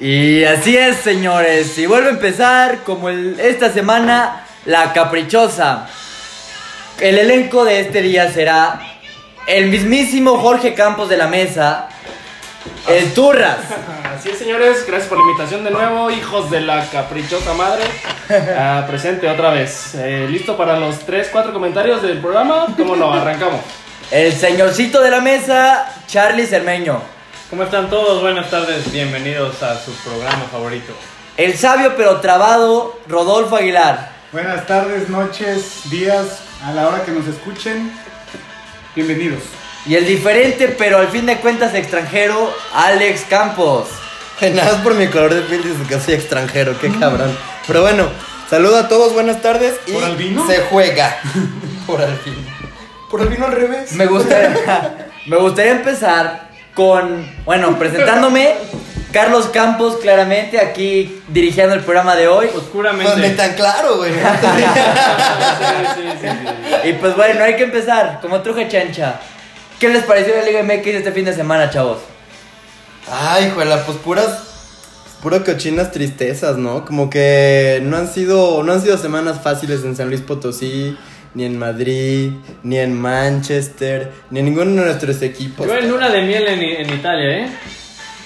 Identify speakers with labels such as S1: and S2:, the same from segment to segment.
S1: Y así es, señores. Y vuelve a empezar como el- esta semana, la caprichosa. El elenco de este día será el mismísimo Jorge Campos de la mesa, el Turras,
S2: Así es, señores, gracias por la invitación de nuevo, hijos de la caprichosa madre. Ah, presente otra vez. Eh, ¿Listo para los 3, 4 comentarios del programa? ¿Cómo no? Arrancamos.
S1: el señorcito de la mesa, Charlie Cermeño,
S3: ¿Cómo están todos? Buenas tardes, bienvenidos a su programa favorito.
S1: el sabio pero trabado, Rodolfo Aguilar.
S4: Buenas tardes, noches, días, a la hora que nos escuchen. Bienvenidos.
S1: Y el diferente pero al fin de cuentas extranjero, Alex Campos.
S5: Nada más por mi color de piel dices que soy extranjero, qué cabrón. Pero bueno, saludo a todos, buenas tardes. Y
S4: ¿Por albino?
S5: se juega. Por albino. Por albino al revés.
S1: Me gustaría, me gustaría empezar con, bueno, presentándome, Carlos Campos, claramente, aquí dirigiendo el programa de hoy.
S3: Oscuramente.
S5: Pues tan claro, güey.
S3: Sí, sí, sí, sí.
S1: Y pues bueno, hay que empezar, como truje chancha. ¿Qué les pareció la Liga MX este fin de semana, chavos?
S5: Ay, juela, pues puras. Puro cochinas tristezas, ¿no? Como que no han sido. No han sido semanas fáciles en San Luis Potosí, ni en Madrid, ni en Manchester, ni en ninguno de nuestros equipos.
S3: Yo en luna de miel en, en Italia, ¿eh?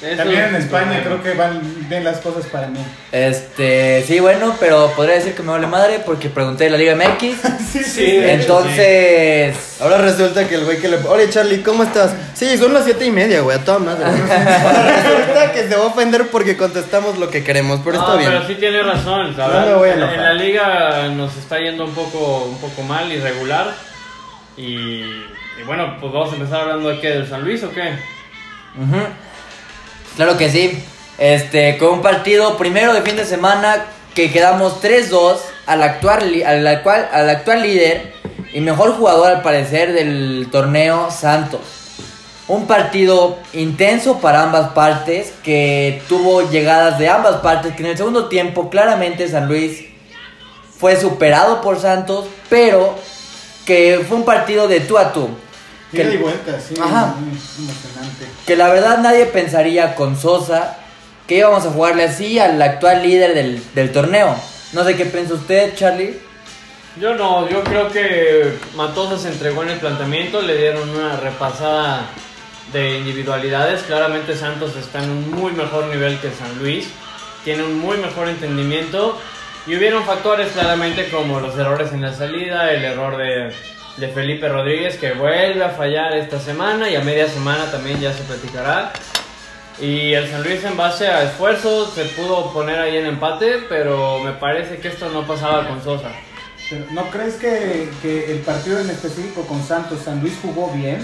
S3: Eso-
S4: También en España creo que van bien las cosas para mí.
S1: Este, sí, bueno, pero podría decir que me vale madre porque pregunté de la Liga MX.
S4: Sí,
S3: Sí,
S1: Entonces,
S5: Ahora resulta que el güey que le. Oye, Charlie, ¿cómo estás? Sí, son las siete y media, güey, a toda madre. Ahora resulta que se va a ofender porque contestamos lo que queremos, pero
S3: No,
S5: está bien.
S3: pero sí tiene razón, ¿sabes?
S5: No
S3: en, la-
S5: enojar.
S3: en la liga nos está yendo un poco, un poco mal, irregular. Y, y bueno, pues vamos a empezar hablando de qué, del San Luis o qué.
S1: ujú, claro que sí. Este, con un partido primero de fin de semana que quedamos 3-2 al actual, al, actual, al actual líder y mejor jugador al parecer del torneo Santos. Un partido intenso para ambas partes, que tuvo llegadas de ambas partes, que en el segundo tiempo claramente San Luis fue superado por Santos, pero que fue un partido de tú a tú. Que,
S4: y vuelta, sí.
S1: Ajá.
S4: muy emocionante.
S1: que la verdad nadie pensaría con Sosa que íbamos a jugarle así al actual líder del, del torneo. No sé qué piensa usted, Charlie.
S3: Yo no, yo creo que Matosa se entregó en el planteamiento, le dieron una repasada de individualidades. Claramente Santos está en un muy mejor nivel que San Luis, tiene un muy mejor entendimiento y hubieron factores claramente como los errores en la salida, el error de, de Felipe Rodríguez que vuelve a fallar esta semana y a media semana también ya se platicará. Y el San Luis en base a esfuerzos se pudo poner ahí en empate, pero me parece que esto no pasaba con Sosa.
S4: Pero, ¿No crees que, que el partido en específico con Santos, San Luis jugó bien?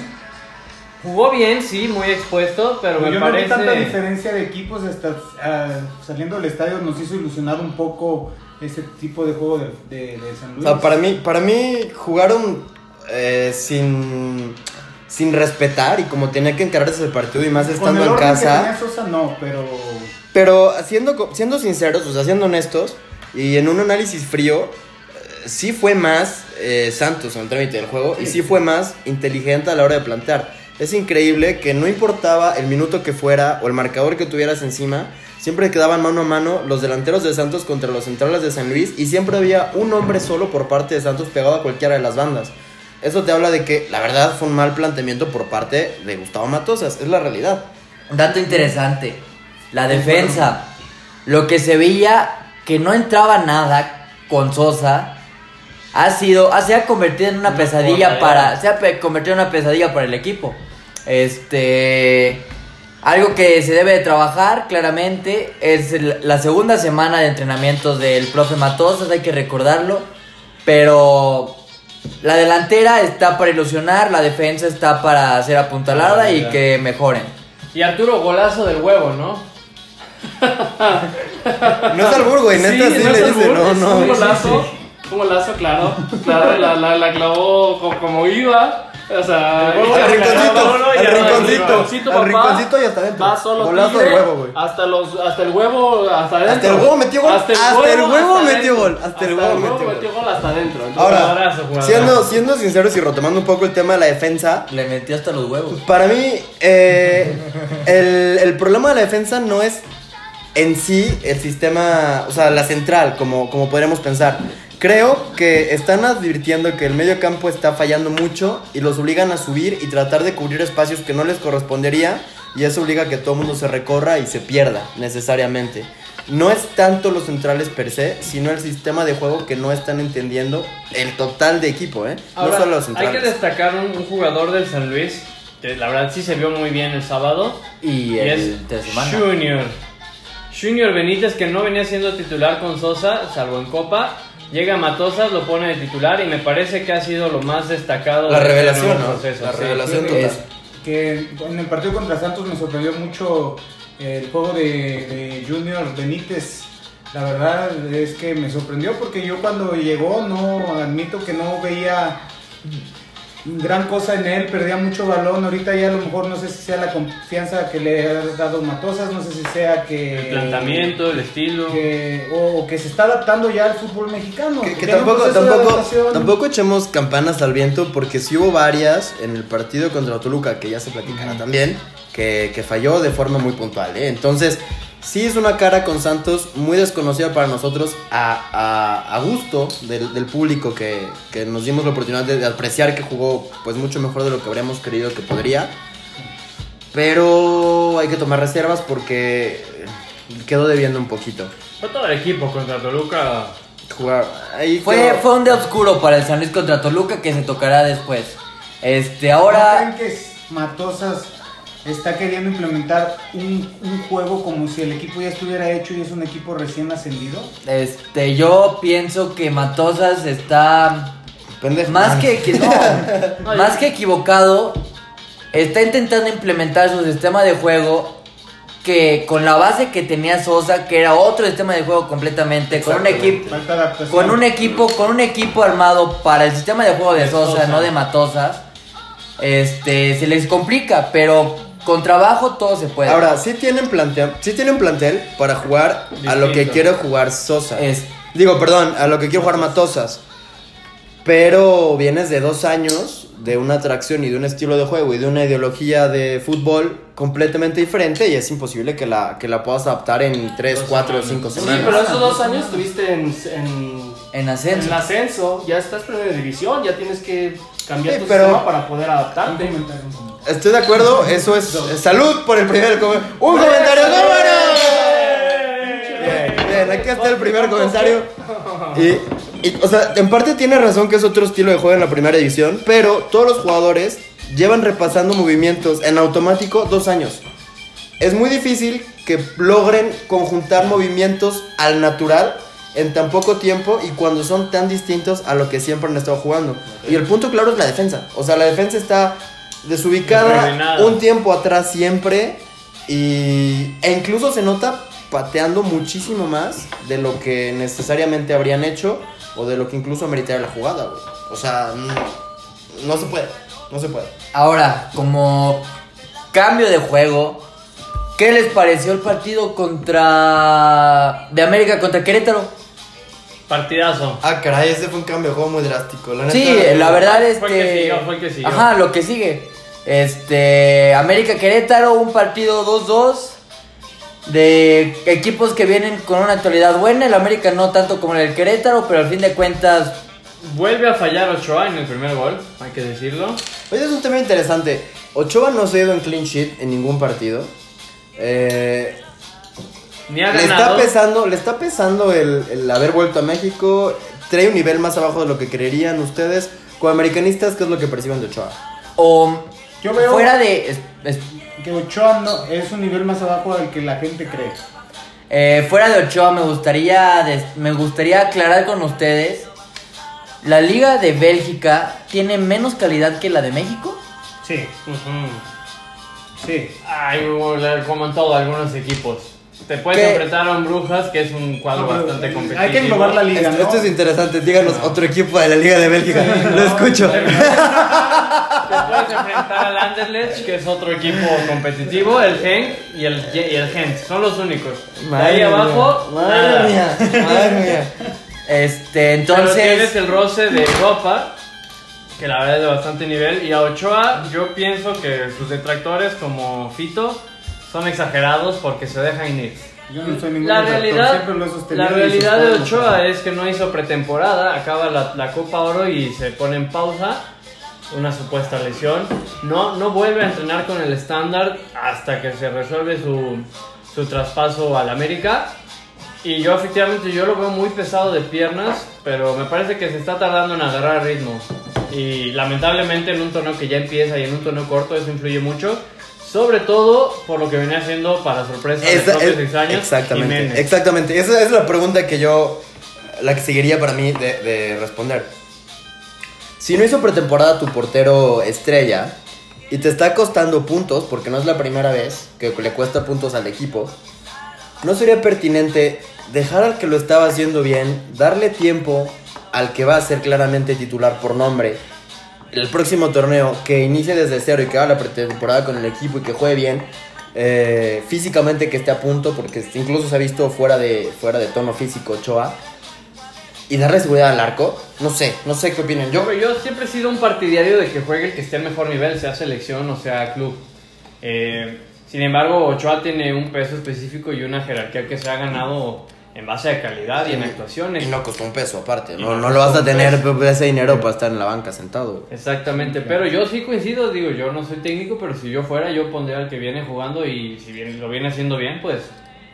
S3: Jugó bien, sí, muy expuesto, pero me
S4: Yo
S3: parece.
S4: no vi tanta diferencia de equipos hasta ah, saliendo del estadio nos hizo ilusionar un poco ese tipo de juego de, de- de San
S5: O
S4: Luis.
S5: sea, para mí, para mí jugaron eh, sin, sin respetar y como tenía que encararse el partido y más
S4: Con
S5: estando
S4: el
S5: en
S4: orden que
S5: casa.
S4: tenía Sosa no, pero
S5: Pero siendo, siendo sinceros, o sea, siendo honestos, y en un análisis frío, eh, sí fue más eh, Santos en el trámite del juego y sí fue más inteligente a la hora de plantear. Es increíble que no importaba el minuto que fuera o el marcador que tuvieras encima, siempre quedaban mano a mano los delanteros de Santos contra los centrales de San Luis y siempre había un hombre solo por parte de Santos pegado a cualquiera de las bandas. Eso te habla de que la verdad fue un mal planteamiento por parte de Gustavo Matosas, es la realidad.
S1: Un dato interesante. La defensa. Lo que se veía que no entraba nada con Sosa. Ha sido, ha- se ha convertido en una pesadilla para. Se ha convertido en una pesadilla para el equipo. Este. Algo que se debe de trabajar claramente es la segunda semana de entrenamientos del profe Matosas, hay que recordarlo. Pero la delantera está para ilusionar, la defensa está para ser apuntalada y
S3: Ya.
S1: que mejoren.
S3: Y Arturo, golazo del huevo, ¿no?
S5: No es albur, güey, neta sí,
S2: no
S5: le
S2: es
S5: dice, no,
S2: es
S5: no.
S2: Un golazo, un golazo, claro. Claro, la, la, la clavó co- como iba. O sea,
S3: Al
S2: huevo la
S5: rinconcito, al rinconcito, al rinconcito y hasta adentro.
S2: Va solo
S5: Golazo
S2: tigre,
S5: de huevo, güey.
S2: Hasta, los, hasta el huevo, hasta adentro.
S5: Hasta el huevo metió gol, hasta el huevo
S2: hasta
S5: metió gol, hasta el huevo metió
S2: metió gol hasta adentro. Entonces,
S5: Ahora, siendo, siendo sinceros y retomando un poco el tema de la defensa,
S1: Le metió hasta los huevos.
S5: para mí eh, el, el problema de la defensa no es en sí el sistema, o sea, la central, como, como podríamos pensar. Creo que están advirtiendo que el medio campo está fallando mucho y los obligan a subir y tratar de cubrir espacios que no les correspondería y eso obliga a que todo el mundo se recorra y se pierda necesariamente. No es tanto los centrales per se, sino el sistema de juego que no están entendiendo el total de equipo, ¿eh?
S3: Ahora,
S5: no solo los
S3: hay
S5: centrales.
S3: que destacar un, un jugador del San Luis, que la verdad sí se vio muy bien el sábado.
S1: Y
S3: Y
S1: el
S3: es
S1: de semana.
S3: Junior. Junior Benítez, que no venía siendo titular con Sosa, salvo en Copa. Llega a Matosas, lo pone de titular y me parece que ha sido lo más destacado
S5: La
S3: de este
S5: revelación, ¿no?
S3: proceso,
S5: La
S3: sí.
S5: revelación total.
S4: que en el partido contra Santos me sorprendió mucho el juego de, de Junior Benítez. La verdad es que me sorprendió porque yo cuando llegó no admito que no veía gran cosa en él, perdía mucho balón. Ahorita ya a lo mejor no sé si sea la confianza que le ha dado Matosas, no sé si sea que
S3: El planteamiento, el estilo.
S4: que- o, o que se está adaptando ya al fútbol mexicano.
S5: Que, tampoco, tampoco, tampoco echemos campanas al viento porque sí hubo varias en el partido contra Toluca, que ya se platicará también, que, que falló de forma muy puntual. ¿eh? Entonces, sí es una cara con Santos muy desconocida para nosotros, a, a- a gusto del, del público que, que nos dimos la oportunidad de, de apreciar que jugó pues mucho mejor de lo que habríamos querido que podría. Pero hay que tomar reservas porque quedó debiendo un poquito.
S3: Fue todo el equipo contra Toluca.
S5: Jugar ahí
S1: Fue,
S5: quedó-
S1: fue un día oscuro para el San Luis contra Toluca que se tocará después. Este,
S4: ¿No
S1: ahora.
S4: creen que Matosas está queriendo implementar un, un juego como si el equipo ya estuviera hecho y es un equipo recién ascendido?
S1: Este, yo pienso que Matosas está
S5: Pendejo.
S1: más que, que- no, más que equivocado, está intentando implementar su sistema de juego que con la base que tenía Sosa, que era otro sistema de juego completamente, con un equipo con un equipo con un equipo armado para el sistema de juego de
S3: De
S1: Sosa,
S3: Sosa.
S1: no de Matosas. Este, se les complica, pero con trabajo todo se puede.
S5: Ahora, sí tienen, plantea sí tienen plantel para jugar a lo que quiere jugar Sosa.
S1: Es-
S5: Digo, perdón, a lo que quiere jugar Matosas. Pero vienes de dos años de una atracción y de un estilo de juego y de una ideología de fútbol completamente diferente y es imposible que la, que la puedas adaptar en tres,
S3: Dos
S5: cuatro o
S3: semanas.
S5: cinco
S2: Sí,
S5: semanas.
S2: pero esos dos años estuviste en, en,
S1: en
S2: en
S1: ascenso.
S2: el ascenso, ya estás en primera división, ya tienes que cambiar
S5: Sí,
S2: tu
S5: pero-
S2: sistema para poder
S4: Un
S2: adaptarte.
S4: comentario, un comentario.
S5: Estoy de acuerdo, eso es salud por el primer comentario. ¡Un comentario número! Bien, bien, aquí está el primer comentario. Y, y, o sea, en parte tiene razón que es otro estilo de juego en la primera división, pero todos los jugadores llevan repasando movimientos en automático dos años. Es muy difícil que logren conjuntar movimientos al natural en tan poco tiempo y cuando son tan distintos a lo que siempre han estado jugando. Y el punto claro es la defensa. O sea, la defensa está desubicada un tiempo atrás siempre y, e incluso se nota pateando muchísimo más de lo que necesariamente habrían hecho o de lo que incluso meritaría la jugada. güey. O sea, no, no se puede. No se puede.
S1: Ahora, como cambio de juego, ¿qué les pareció el partido contra de América contra Querétaro?
S3: Partidazo.
S5: Ah, caray, ese fue un cambio de juego muy drástico. La
S1: Sí,
S5: neta,
S1: la verdad es
S3: Fue el que siguió, fue el que siguió.
S1: Ajá, lo que sigue. Este, América Querétaro, un partido 2-2 de equipos que vienen con una actualidad buena, el América no tanto como el Querétaro, pero al fin de cuentas
S3: Vuelve a fallar Ochoa en el primer gol, hay que decirlo.
S5: Oye, es un tema interesante. Ochoa no se ha ido en clean sheet en ningún partido. Eh,
S3: Ni ha
S5: le está pesando, le está pesando el, el haber vuelto a México. Trae un nivel más abajo de lo que creerían ustedes. Como americanistas, ¿qué es lo que perciben de Ochoa?
S1: o
S4: Yo veo-
S1: fuera de es- es-
S4: Que Ochoa no, es un nivel más abajo del que la gente cree.
S1: Eh, fuera de Ochoa, me gustaría, des- me gustaría aclarar con ustedes. La liga de Bélgica tiene menos calidad que la de México.
S4: Sí,
S3: Ujú.
S4: sí.
S3: Ay, como en todo, algunos equipos. Te puedes
S1: ¿Qué?
S3: enfrentar a un Brujas, que es un cuadro
S4: No,
S3: bastante competitivo.
S4: Hay que englobar la liga,
S5: Esto,
S4: ¿no?
S5: esto es interesante. Díganos otro equipo de la Liga de Bélgica. Lo escucho.
S3: Te puedes enfrentar al Anderlecht, que es otro equipo competitivo, el Genk y el, y el Gent. Son los únicos. de ahí abajo,
S5: mía,
S3: nada.
S5: Madre mía, madre mía.
S1: Este,
S3: Pero tienes
S1: entonces.
S3: el roce de Europa, que la verdad es de bastante nivel. Y a Ochoa, yo pienso que sus detractores, como Fito, son exagerados porque se dejan ir.
S4: Yo no soy ningún
S3: La realidad,
S4: siempre lo he sostenido
S3: la realidad de. Ochoa es que no hizo pretemporada, acaba la, la Copa Oro y se pone en pausa, una supuesta lesión. No, no vuelve a entrenar con el estándar hasta que se resuelve su, su traspaso al América. Y yo efectivamente yo lo veo muy pesado de piernas, pero me parece que se está tardando en agarrar ritmo. Y lamentablemente en un torneo que ya empieza y en un torneo corto eso influye mucho. Sobre todo por lo que venía haciendo para sorpresa de
S5: Esa-
S3: propios
S5: es-
S3: extraños.
S5: exactamente, exactamente. Esa es la pregunta que yo, la que seguiría para mí de, de responder. Si no hizo pretemporada tu portero estrella y te está costando puntos, porque no es la primera vez que le cuesta puntos al equipo, ¿no sería pertinente dejar al que lo estaba haciendo bien, darle tiempo al que va a ser claramente titular por nombre el próximo torneo, que inicie desde cero y que haga la pretemporada con el equipo y que juegue bien, eh, físicamente que esté a punto, porque incluso se ha visto fuera de, fuera de tono físico Ochoa, y darle seguridad al arco? No sé, no sé qué opinan. Yo,
S3: Yo, siempre he sido un partidario de que juegue el que esté al mejor nivel, sea selección o sea club. Eh, sin embargo, Ochoa tiene un peso específico y una jerarquía que se ha ganado en base a calidad y en actuaciones.
S5: y no costó un peso aparte, no,
S3: no
S5: no lo vas a tener
S3: peso.
S5: ese dinero para estar en la banca sentado.
S3: Exactamente, pero yo sí coincido, digo, yo no soy técnico, pero si yo fuera, yo pondría al que viene jugando y si bien, lo viene haciendo bien, pues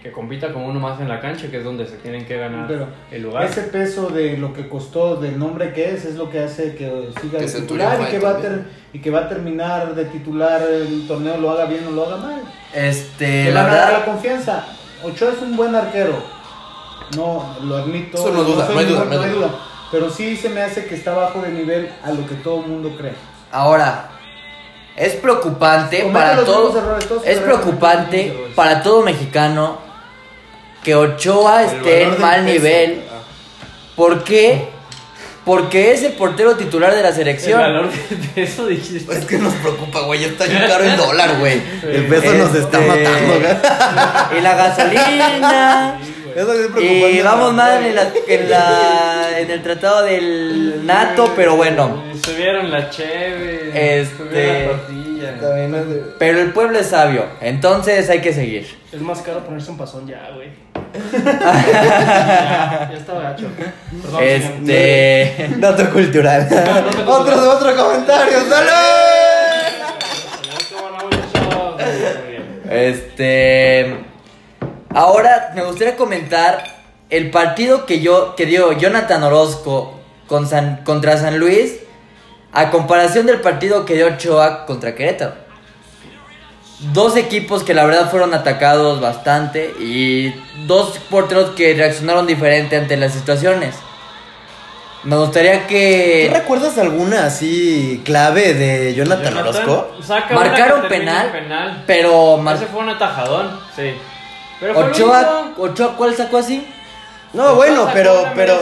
S3: que compita como uno más en la cancha, que es donde se tienen que ganar
S4: Pero
S3: el lugar.
S4: ese peso de lo que costó, del nombre que es, es lo que hace que siga
S5: Que
S4: de titular y que, va a ter- y que va a terminar de titular el torneo, lo haga bien o lo haga mal.
S1: Este, la
S4: dar la
S1: verdad,
S4: confianza. Ochoa es un buen arquero. No, lo admito.
S5: Eso no duda, no hay duda,
S4: ningún-
S5: no hay duda.
S4: Pero sí se me hace que está bajo de nivel a lo que todo el mundo cree.
S1: ahora, es preocupante
S4: Comete
S1: para todo,
S4: errores, todos
S1: es preocupante para todo mexicano que Ochoa
S5: El
S1: esté en mal nivel.
S5: Ah.
S1: ¿Por qué? Porque es el portero titular de la
S3: el
S1: selección.
S3: valor de, de eso dijiste.
S5: Pues es que nos preocupa, güey. Está bien caro el dólar, güey. El peso
S1: Este,
S5: nos está matando, güey.
S1: Y la gasolina.
S5: Eso es preocupante.
S1: y vamos mal en, la, en, la- en el tratado del NATO, pero bueno.
S3: Subieron la cheve,
S1: Este-
S3: subieron la tortilla.
S5: También es de-
S1: Pero el pueblo es sabio, entonces hay que seguir.
S2: Es más caro ponerse un pasón ya, güey. ya, ya está gacho. Perdón.
S1: Este.
S5: Dato cultural. otro, otro comentario. ¡Salud!
S2: ¿Cómo no, muchachos? Muy bien.
S1: Este. Ahora me gustaría comentar el partido que yo que dio Jonathan Orozco con San- contra San Luis a comparación del partido que dio Ochoa contra Querétaro. Dos equipos que la verdad fueron atacados bastante y dos porteros que reaccionaron diferente ante las situaciones. Me gustaría
S5: ¿Tú
S1: que
S5: recuerdas alguna así clave de Jonathan,
S3: Jonathan
S5: Orozco?
S1: marcaron penal. pero mar-
S3: Ese fue un atajadón, sí. Pero
S1: Ochoa. Ochoa, ¿cuál sacó así?
S5: No,
S3: Ochoa
S5: bueno, pero, pero,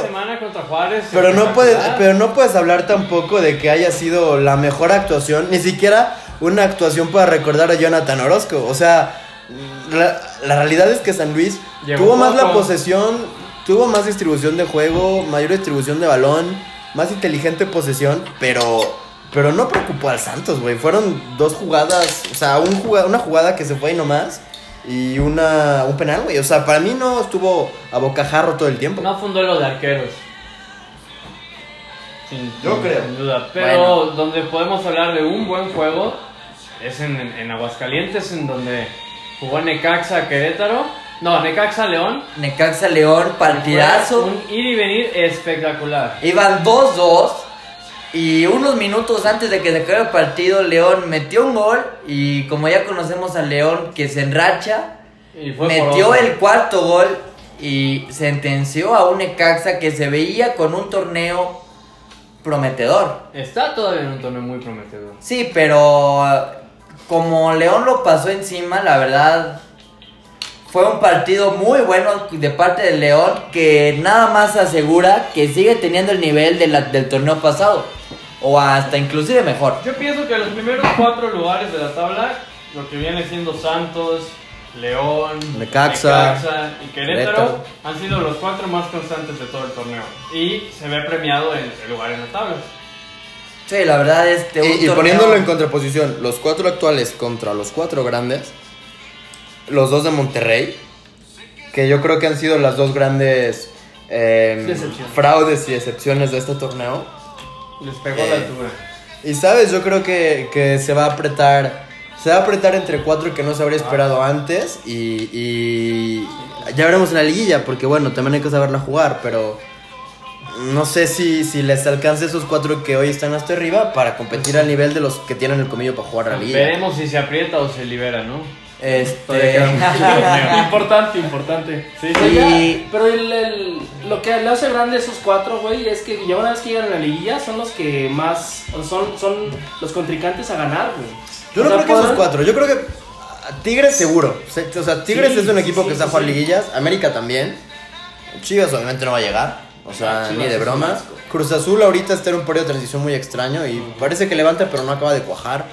S3: Juárez,
S5: pero no puedes, pero no puedes hablar tampoco de que haya sido la mejor actuación, ni siquiera una actuación para recordar a Jonathan Orozco. O sea, la, la realidad es que San Luis
S3: Llegó
S5: tuvo más la posesión, tuvo más distribución de juego, mayor distribución de balón, más inteligente posesión, pero, pero no preocupó al Santos, güey. Fueron dos jugadas, o sea, un juga- una jugada que se fue ahí nomás. Y una, un penal, güey. O sea, para mí no estuvo a bocajarro todo el tiempo.
S3: No fue un duelo de arqueros. Sin,
S5: Yo
S3: sin-
S5: creo.
S3: sin duda. Pero
S1: Bueno.
S3: donde podemos hablar de un buen juego es en, en- en Aguascalientes, en donde jugó Necaxa Querétaro. No, Necaxa León.
S1: Necaxa León, partidazo.
S3: Un ir y venir espectacular.
S1: Iban 2-2 y unos minutos antes de que se acabe el partido, León metió un gol y como ya conocemos al León que se enracha,
S3: Y fue
S1: metió el cuarto gol y sentenció a un Necaxa que se veía con un torneo prometedor.
S3: Está todavía en un torneo muy prometedor.
S1: Sí, pero uh, como León lo pasó encima, la verdad fue un partido muy bueno de parte del León que nada más asegura que sigue teniendo el nivel de la- del torneo pasado o hasta inclusive mejor.
S3: Yo pienso que los primeros cuatro lugares de la tabla, lo que viene siendo Santos, León,
S5: Necaxa,
S3: y Querétaro,
S5: Querétaro.
S3: han sido los cuatro más constantes de todo el torneo. Y se ve premiado el, el lugar en la tabla.
S1: Sí, la verdad este
S5: Y, y poniéndolo en contraposición, los cuatro actuales contra los cuatro grandes, los dos de Monterrey, que yo creo que han sido las dos grandes eh, fraudes y excepciones de este torneo.
S3: Les pegó
S5: Eh,
S3: la altura.
S5: Y sabes, yo creo que, que se va a apretar. Se va a apretar entre cuatro que no se habría esperado antes. Y, y ya veremos en la liguilla, porque bueno, también hay que saberla jugar, pero no sé si, si les alcance esos cuatro que hoy están hasta arriba para competir al nivel de los que tienen el comillo para jugar a la liguilla.
S3: Veremos si se aprieta o se libera, ¿no?
S5: Este.
S2: Importante, importante.
S3: Sí,
S2: Pero,
S3: sí.
S1: Y-
S2: pero el, el- lo que le hace grande a esos cuatro, güey, es que ya una vez que llegan a la liguilla son los que más. Son, son los contrincantes a ganar, güey.
S5: Yo
S2: O
S5: no
S2: sea,
S5: creo que esos cuatro. Yo creo que Tigres seguro. Se- O sea, Tigres
S2: Sí,
S5: es un equipo
S2: sí,
S5: que está a
S2: sí,
S5: jugar
S2: sí.
S5: liguillas. América también. Chivas obviamente no va a llegar. O sea,
S2: Chivas
S5: ni de broma. Cruz Azul ahorita está en un periodo de transición muy extraño y parece que levanta pero no acaba de cuajar.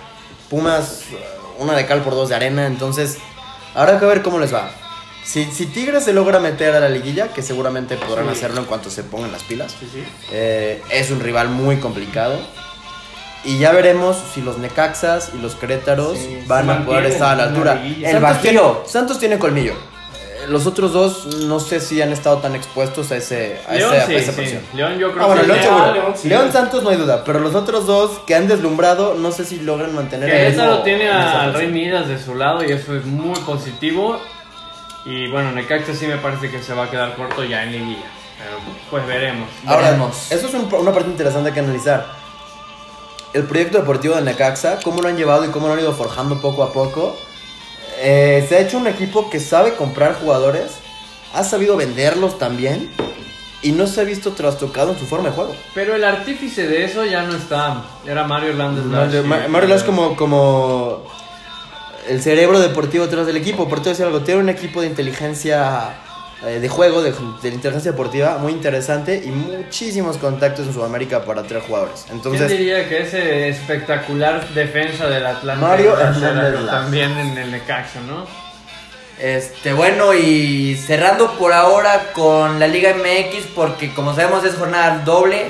S5: Pumas, una de cal por dos de arena. Entonces, habrá que ver cómo les va. Si, si Tigres se logra meter a la liguilla, que seguramente podrán
S2: Sí.
S5: hacerlo en cuanto se pongan las pilas.
S2: Sí, sí.
S5: Eh, es un rival muy complicado. Y ya veremos si los Necaxas y los Querétaros van a poder estar a la altura. Santos
S1: Bajío.
S5: tiene, Santos tiene colmillo. Los otros dos no sé si han estado tan expuestos a, ese, a,
S3: León
S5: ese- a
S3: sí,
S5: esa
S3: sí.
S5: presión.
S3: León yo creo
S5: Ah, bueno,
S3: que
S5: León
S2: León,
S5: seguro.
S2: León
S5: León,
S2: sí.
S5: Santos no hay duda, pero los otros dos que han deslumbrado, no sé si logran mantener el
S3: Querétaro
S5: mismo-
S3: tiene al. Rey Midas de su lado y eso es muy positivo. Y bueno, Necaxa sí me parece que se va a quedar corto ya en liguilla. Pero pues veremos.
S5: Ahora,
S1: Veremos.
S5: eso es un- una parte interesante que analizar. El proyecto deportivo de Necaxa, cómo lo han llevado y cómo lo han ido forjando poco a poco. Eh, se ha hecho un equipo que sabe comprar jugadores, ha sabido venderlos también y no se ha visto trastocado en su forma de juego.
S3: Pero el artífice de eso ya no está. Era Mario Hernández.
S5: Mario Ma- Mario Lash como, como el cerebro deportivo detrás del equipo. Por te decir algo, tiene un equipo de inteligencia eh, de juego, de, de inteligencia deportiva muy interesante y muchísimos contactos en Sudamérica para traer jugadores.
S3: ¿Quién
S5: Entonces,
S3: diría que ese espectacular defensa del Atlante
S5: Mario Hernández
S3: también en el Necaxa, no?
S1: Este, bueno, y cerrando por ahora con la Liga MX, porque como sabemos es jornada doble,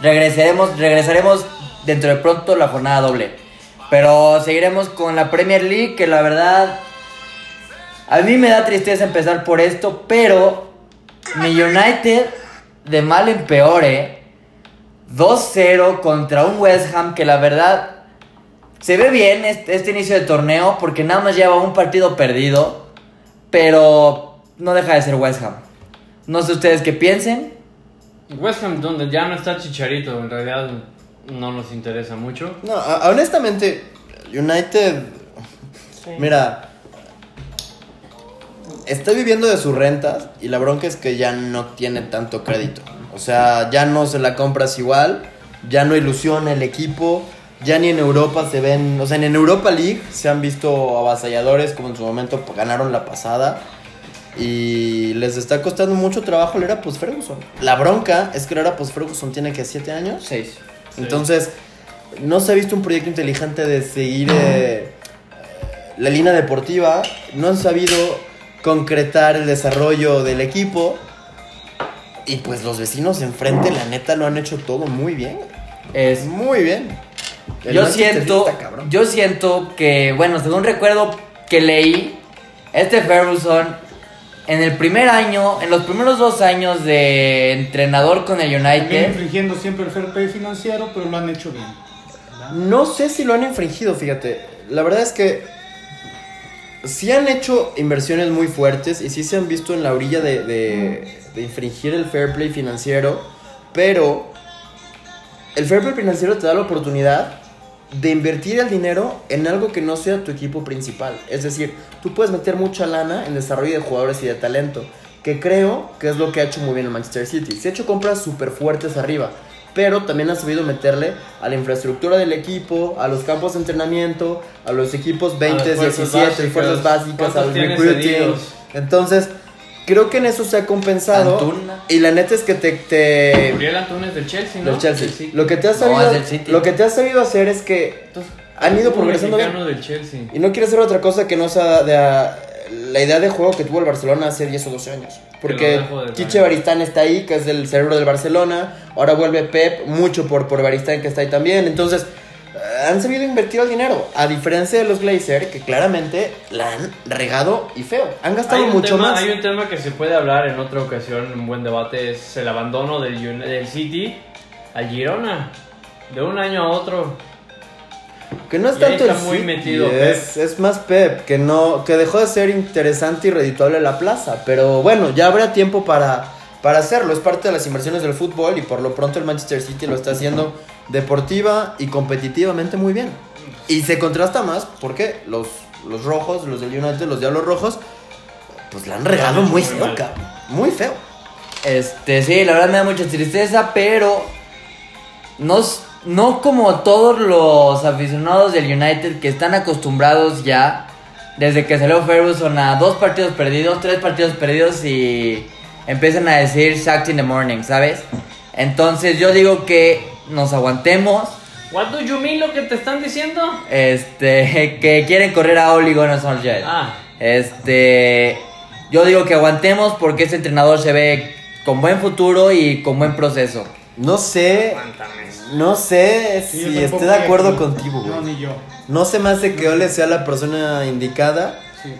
S1: regresaremos, regresaremos dentro de pronto la jornada doble. Pero seguiremos con la Premier League, que la verdad, a mí me da tristeza empezar por esto, pero mi United de mal en peor, eh. 2-0 contra un West Ham que la verdad se ve bien este, este inicio de torneo porque nada más lleva un partido perdido, pero no deja de ser West Ham. No sé ustedes qué piensen.
S3: West Ham, donde ya no está Chicharito, en realidad no nos interesa mucho.
S5: no, honestamente, United, mira, está viviendo de sus rentas y la bronca es que ya no tiene tanto crédito. O sea, ya no se la compras igual, ya no ilusiona el equipo, ya ni en Europa se ven, o sea, en Europa League se han visto avasalladores como en su momento pues, ganaron la pasada. Y les está costando mucho trabajo leer a Post Ferguson. La bronca es que leer a Post Ferguson tiene que 7 años.
S1: 6.
S5: Entonces, no se ha visto un proyecto inteligente de seguir eh, la línea deportiva. No han sabido concretar el desarrollo del equipo. Y pues los vecinos enfrente, la neta, lo han hecho todo muy bien.
S1: Es
S5: Muy bien. El
S1: yo siento, yo siento que, bueno, según recuerdo que leí, este Ferguson en el primer año, en los primeros dos años de entrenador con el
S4: También
S1: United,
S4: infringiendo siempre el fair play financiero, pero lo han hecho bien. ¿verdad?
S5: No sé si lo han infringido, fíjate. La verdad es que sí han hecho inversiones muy fuertes y sí se han visto en la orilla de, de- de infringir el fair play financiero, pero el fair play financiero te da la oportunidad de invertir el dinero en algo que no sea tu equipo principal. Es decir, tú puedes meter mucha lana en desarrollo de jugadores y de talento, que creo que es lo que ha hecho muy bien el Manchester City. Se ha hecho compras súper fuertes arriba, pero también ha sabido meterle a la infraestructura del equipo, a los campos de entrenamiento, a los equipos 20,
S3: las fuerzas
S5: 17,
S3: básicas.
S5: fuerzas básicas,
S3: ¿Cuántos
S5: al recruiting. Entonces, creo que en eso se ha compensado.
S1: Antuna.
S5: Y la neta es que te, te,
S3: Gabriel Antunes del Chelsea, ¿no?
S5: del Chelsea.
S3: City.
S5: Lo que te has sabido,
S1: es
S5: lo que te has sabido hacer es que
S3: Entonces,
S5: han ido progresando bien.
S3: Chelsea.
S5: Y no quiere hacer otra cosa que no sea de, a- la idea de juego que tuvo el Barcelona hace 10 o 12 años. Porque
S3: lado.
S5: Baristán está ahí, que es del cerebro del Barcelona. Ahora vuelve Pep, mucho por, por Baristán que está ahí también. Entonces, han sabido invertir el dinero. A diferencia de los Glazer, que claramente la han regado y feo. Han gastado mucho
S3: tema,
S5: más.
S3: hay un tema que se puede hablar en otra ocasión, un buen debate, es el abandono del City al Girona. De un año a otro.
S5: Que no es tanto el
S3: está muy
S5: City,
S3: metido
S5: es, es más Pep, que no que dejó de ser interesante y redituable la plaza. Pero bueno, ya habrá tiempo para, para hacerlo. Es parte de las inversiones del fútbol y por lo pronto el Manchester City lo está haciendo deportiva y competitivamente muy bien. Y se contrasta más porque los, los rojos, los del United, los Diablos Rojos, pues la han regado muy feo, cabrón. Muy feo.
S1: Este, sí, la verdad me da mucha tristeza, pero no, s- no como todos los aficionados del United que están acostumbrados ya, desde que salió Ferguson, a dos partidos perdidos, tres partidos perdidos y empiezan a decir sacked in the morning, ¿sabes? Entonces yo digo que nos aguantemos,
S3: What do you mean lo que te están diciendo?
S1: este, que quieren correr a Oli Gunnar Solskjaer.
S3: Ah,
S1: Este, yo digo que aguantemos porque ese entrenador se ve con buen futuro y con buen proceso.
S5: No sé,
S3: aguántame.
S5: No sé
S4: Sí,
S5: si esté de
S4: estoy
S5: acuerdo
S4: aquí.
S5: contigo, güey.
S4: No, ni yo.
S5: No se me hace que Ole sea la persona indicada.
S4: Sí.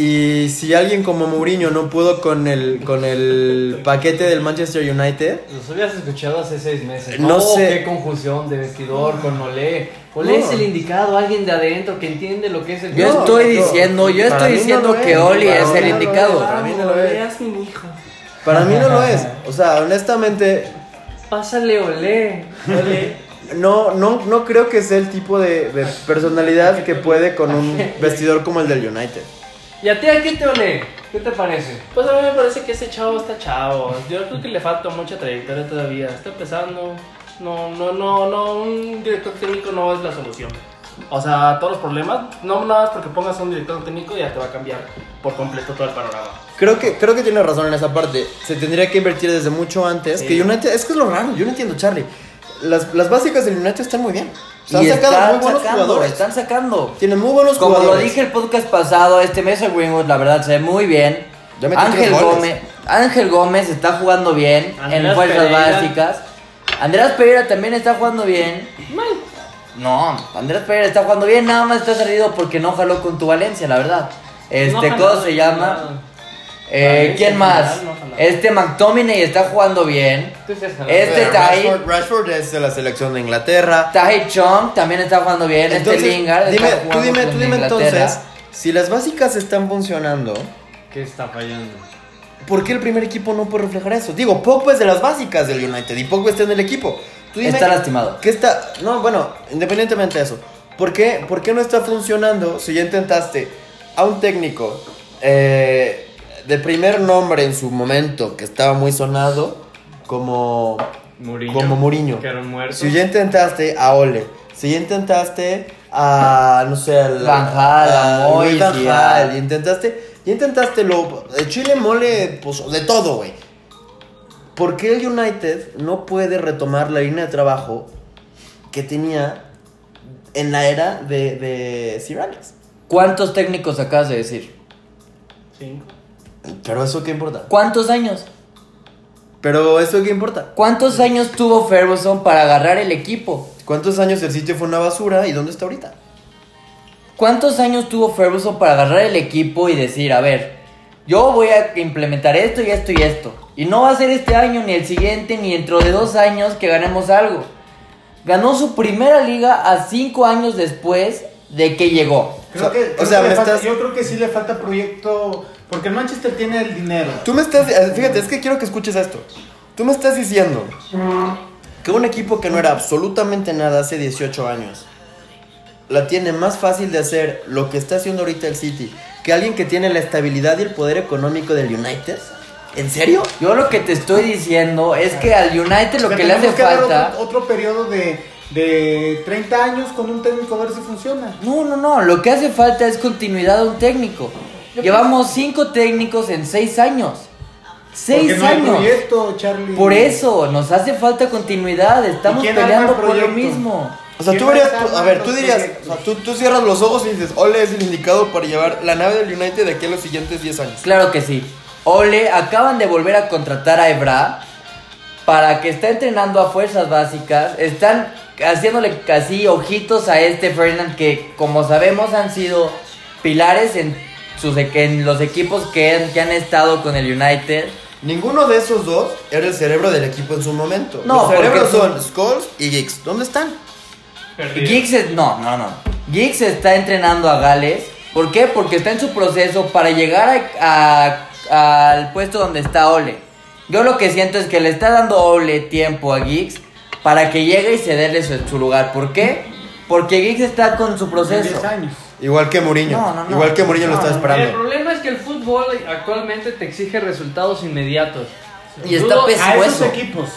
S5: Y si alguien como Mourinho no pudo con el, con el paquete del Manchester United,
S3: Los habías escuchado hace seis meses.
S5: No sé.
S3: Qué confusión de vestidor con Olé. Olé
S5: No.
S3: es el indicado, alguien de adentro que entiende lo que es el
S1: Yo
S5: No,
S1: estoy
S5: no,
S1: diciendo, yo
S5: para
S1: estoy
S5: mí no
S1: diciendo que
S5: es,
S1: Oli es el
S5: no lo
S1: indicado.
S5: es, para mí no lo es. Para mí no lo es. O sea, honestamente,
S3: Pásale Olé.
S5: no, no, no creo que sea el tipo de, de personalidad que puede con un vestidor como el del United.
S3: ¿Y a ti a qué te Olé? ¿Qué te parece?
S2: Pues a mí me parece que ese chavo está chavo. Yo creo que le falta mucha trayectoria todavía. Está empezando. No, no, no, no. Un director técnico no es la solución. O sea, todos los problemas, no nada más porque pongas a un director técnico ya te va a cambiar por completo todo el panorama.
S5: Creo que, creo que tiene razón en esa parte. Se tendría que invertir desde mucho antes.
S2: Sí.
S5: Que United, es que es lo raro, yo no entiendo, Charlie. Las, las básicas del United están muy bien. Sea,
S1: Y
S5: han sacado
S1: están
S5: muy buenos
S1: sacando,
S5: jugadores.
S1: están sacando.
S5: Tienen muy buenos
S1: Como lo
S5: jugadores.
S1: dije el podcast pasado, este Mason Greenwood la verdad se ve muy bien.
S5: Ya
S1: Ángel. Gómez, Ángel Gómez está jugando bien en
S3: Andreas
S1: fuerzas
S3: Pereira.
S1: básicas. Andrés Pereira también está jugando bien. No, Andrés Pereira está jugando bien, nada más está salido porque no jaló con tu Valencia, la verdad. Este,
S3: No
S1: ¿cómo
S3: jaló,
S1: se llama? Eh, ¿Quién más? Este McTominay está jugando bien. Este Tahir,
S5: Rashford, Rashford es de la selección de Inglaterra.
S1: Tahir Chong también está jugando bien.
S5: Entonces,
S1: este Lingard
S5: dime,
S1: está
S5: tú
S1: jugando
S5: dime, tú dime
S1: Inglaterra.
S5: entonces, si las básicas están funcionando,
S3: ¿Qué está fallando?
S5: ¿por qué el primer equipo no puede reflejar eso? Digo, Pogba es de las básicas del United y Pogba está en el equipo. Tú dime,
S1: Está lastimado.
S5: ¿Qué está? No, bueno, independientemente de eso. ¿Por qué, por qué no está funcionando si ya intentaste a un técnico eh, de primer nombre en su momento que estaba muy sonado como,
S3: Mourinho.
S5: como
S3: muerto.
S5: Si ya intentaste a Ole, si ya intentaste a, no sé, al-
S1: Van Gaal, a Moyes
S5: Van
S1: a-
S5: y intentaste, ya intentaste lo, de chile mole, pues de todo, güey. ¿Por qué el United no puede retomar la línea de trabajo que tenía en la era de, de Sir Alex?
S1: ¿Cuántos técnicos acabas de decir?
S2: Cinco.
S5: Pero eso qué importa.
S1: ¿Cuántos años?
S5: Pero eso qué importa.
S1: ¿Cuántos años tuvo Ferguson para agarrar el equipo?
S5: ¿Cuántos años el sitio fue una basura y dónde está ahorita?
S1: ¿Cuántos años tuvo Ferguson para agarrar el equipo y decir, a ver, yo voy a implementar esto y esto y esto? Y no va a ser este año, ni el siguiente, ni dentro de dos años que ganemos algo. Ganó su primera liga a cinco años después de que llegó.
S4: Creo
S5: O sea,
S4: que,
S5: o
S4: creo
S5: sea,
S4: que le
S5: me
S4: falta-
S5: estás-
S4: yo creo que sí le falta proyecto, porque el Manchester tiene el dinero.
S5: Tú me estás, eh, fíjate, es que quiero que escuches esto. Tú me estás diciendo que un equipo que no era absolutamente nada hace 18 años la tiene más fácil de hacer lo que está haciendo ahorita el City que alguien que tiene la estabilidad y el poder económico del United. ¿En serio?
S1: Yo lo que te estoy diciendo es que al United lo
S4: O sea,
S1: que le hace
S4: dar
S1: falta...
S4: Otro, otro periodo de, de 30 años con un técnico a ver si funciona.
S1: No, no, no. Lo que hace falta es continuidad de un técnico. Llevamos cinco técnicos en seis años. Seis
S4: Porque no hay
S1: años.
S4: proyecto.
S1: Por eso, nos hace falta continuidad. Estamos peleando
S4: el
S1: por lo mismo.
S5: O sea,
S4: ¿Quién
S5: tú verías, a ver, tú dirías,
S4: proyectos?
S5: o sea, tú, tú cierras los ojos y dices, Ole es el indicado para llevar la nave del United de aquí a los siguientes 10 años.
S1: Claro que sí. Ole, acaban de volver a contratar a Ebra. para que está entrenando a fuerzas básicas, están haciéndole casi ojitos a este Ferdinand que como sabemos han sido pilares en, sus, en los equipos que han, que han estado con el United.
S5: Ninguno de esos dos era el cerebro del equipo en su momento.
S1: No,
S5: Los cerebros son Skulls y Giggs. ¿Dónde están?
S3: Perdido.
S1: Giggs es- no, no, no. Giggs está entrenando a Gales. ¿Por qué? Porque está en su proceso para llegar a- a- al puesto donde está Ole. Yo lo que siento es que le está dando Ole tiempo a Giggs para que llegue y cederle su, su lugar. ¿Por qué? Porque Giggs está con su proceso.
S4: 10 años.
S5: Igual que Mourinho.
S1: No, no, no.
S5: Igual que Mourinho lo está
S1: no,
S3: El
S5: esperando.
S3: problema es que el fútbol actualmente te exige resultados inmediatos.
S1: Y está pésimo
S4: A esos
S1: eso.
S4: equipos.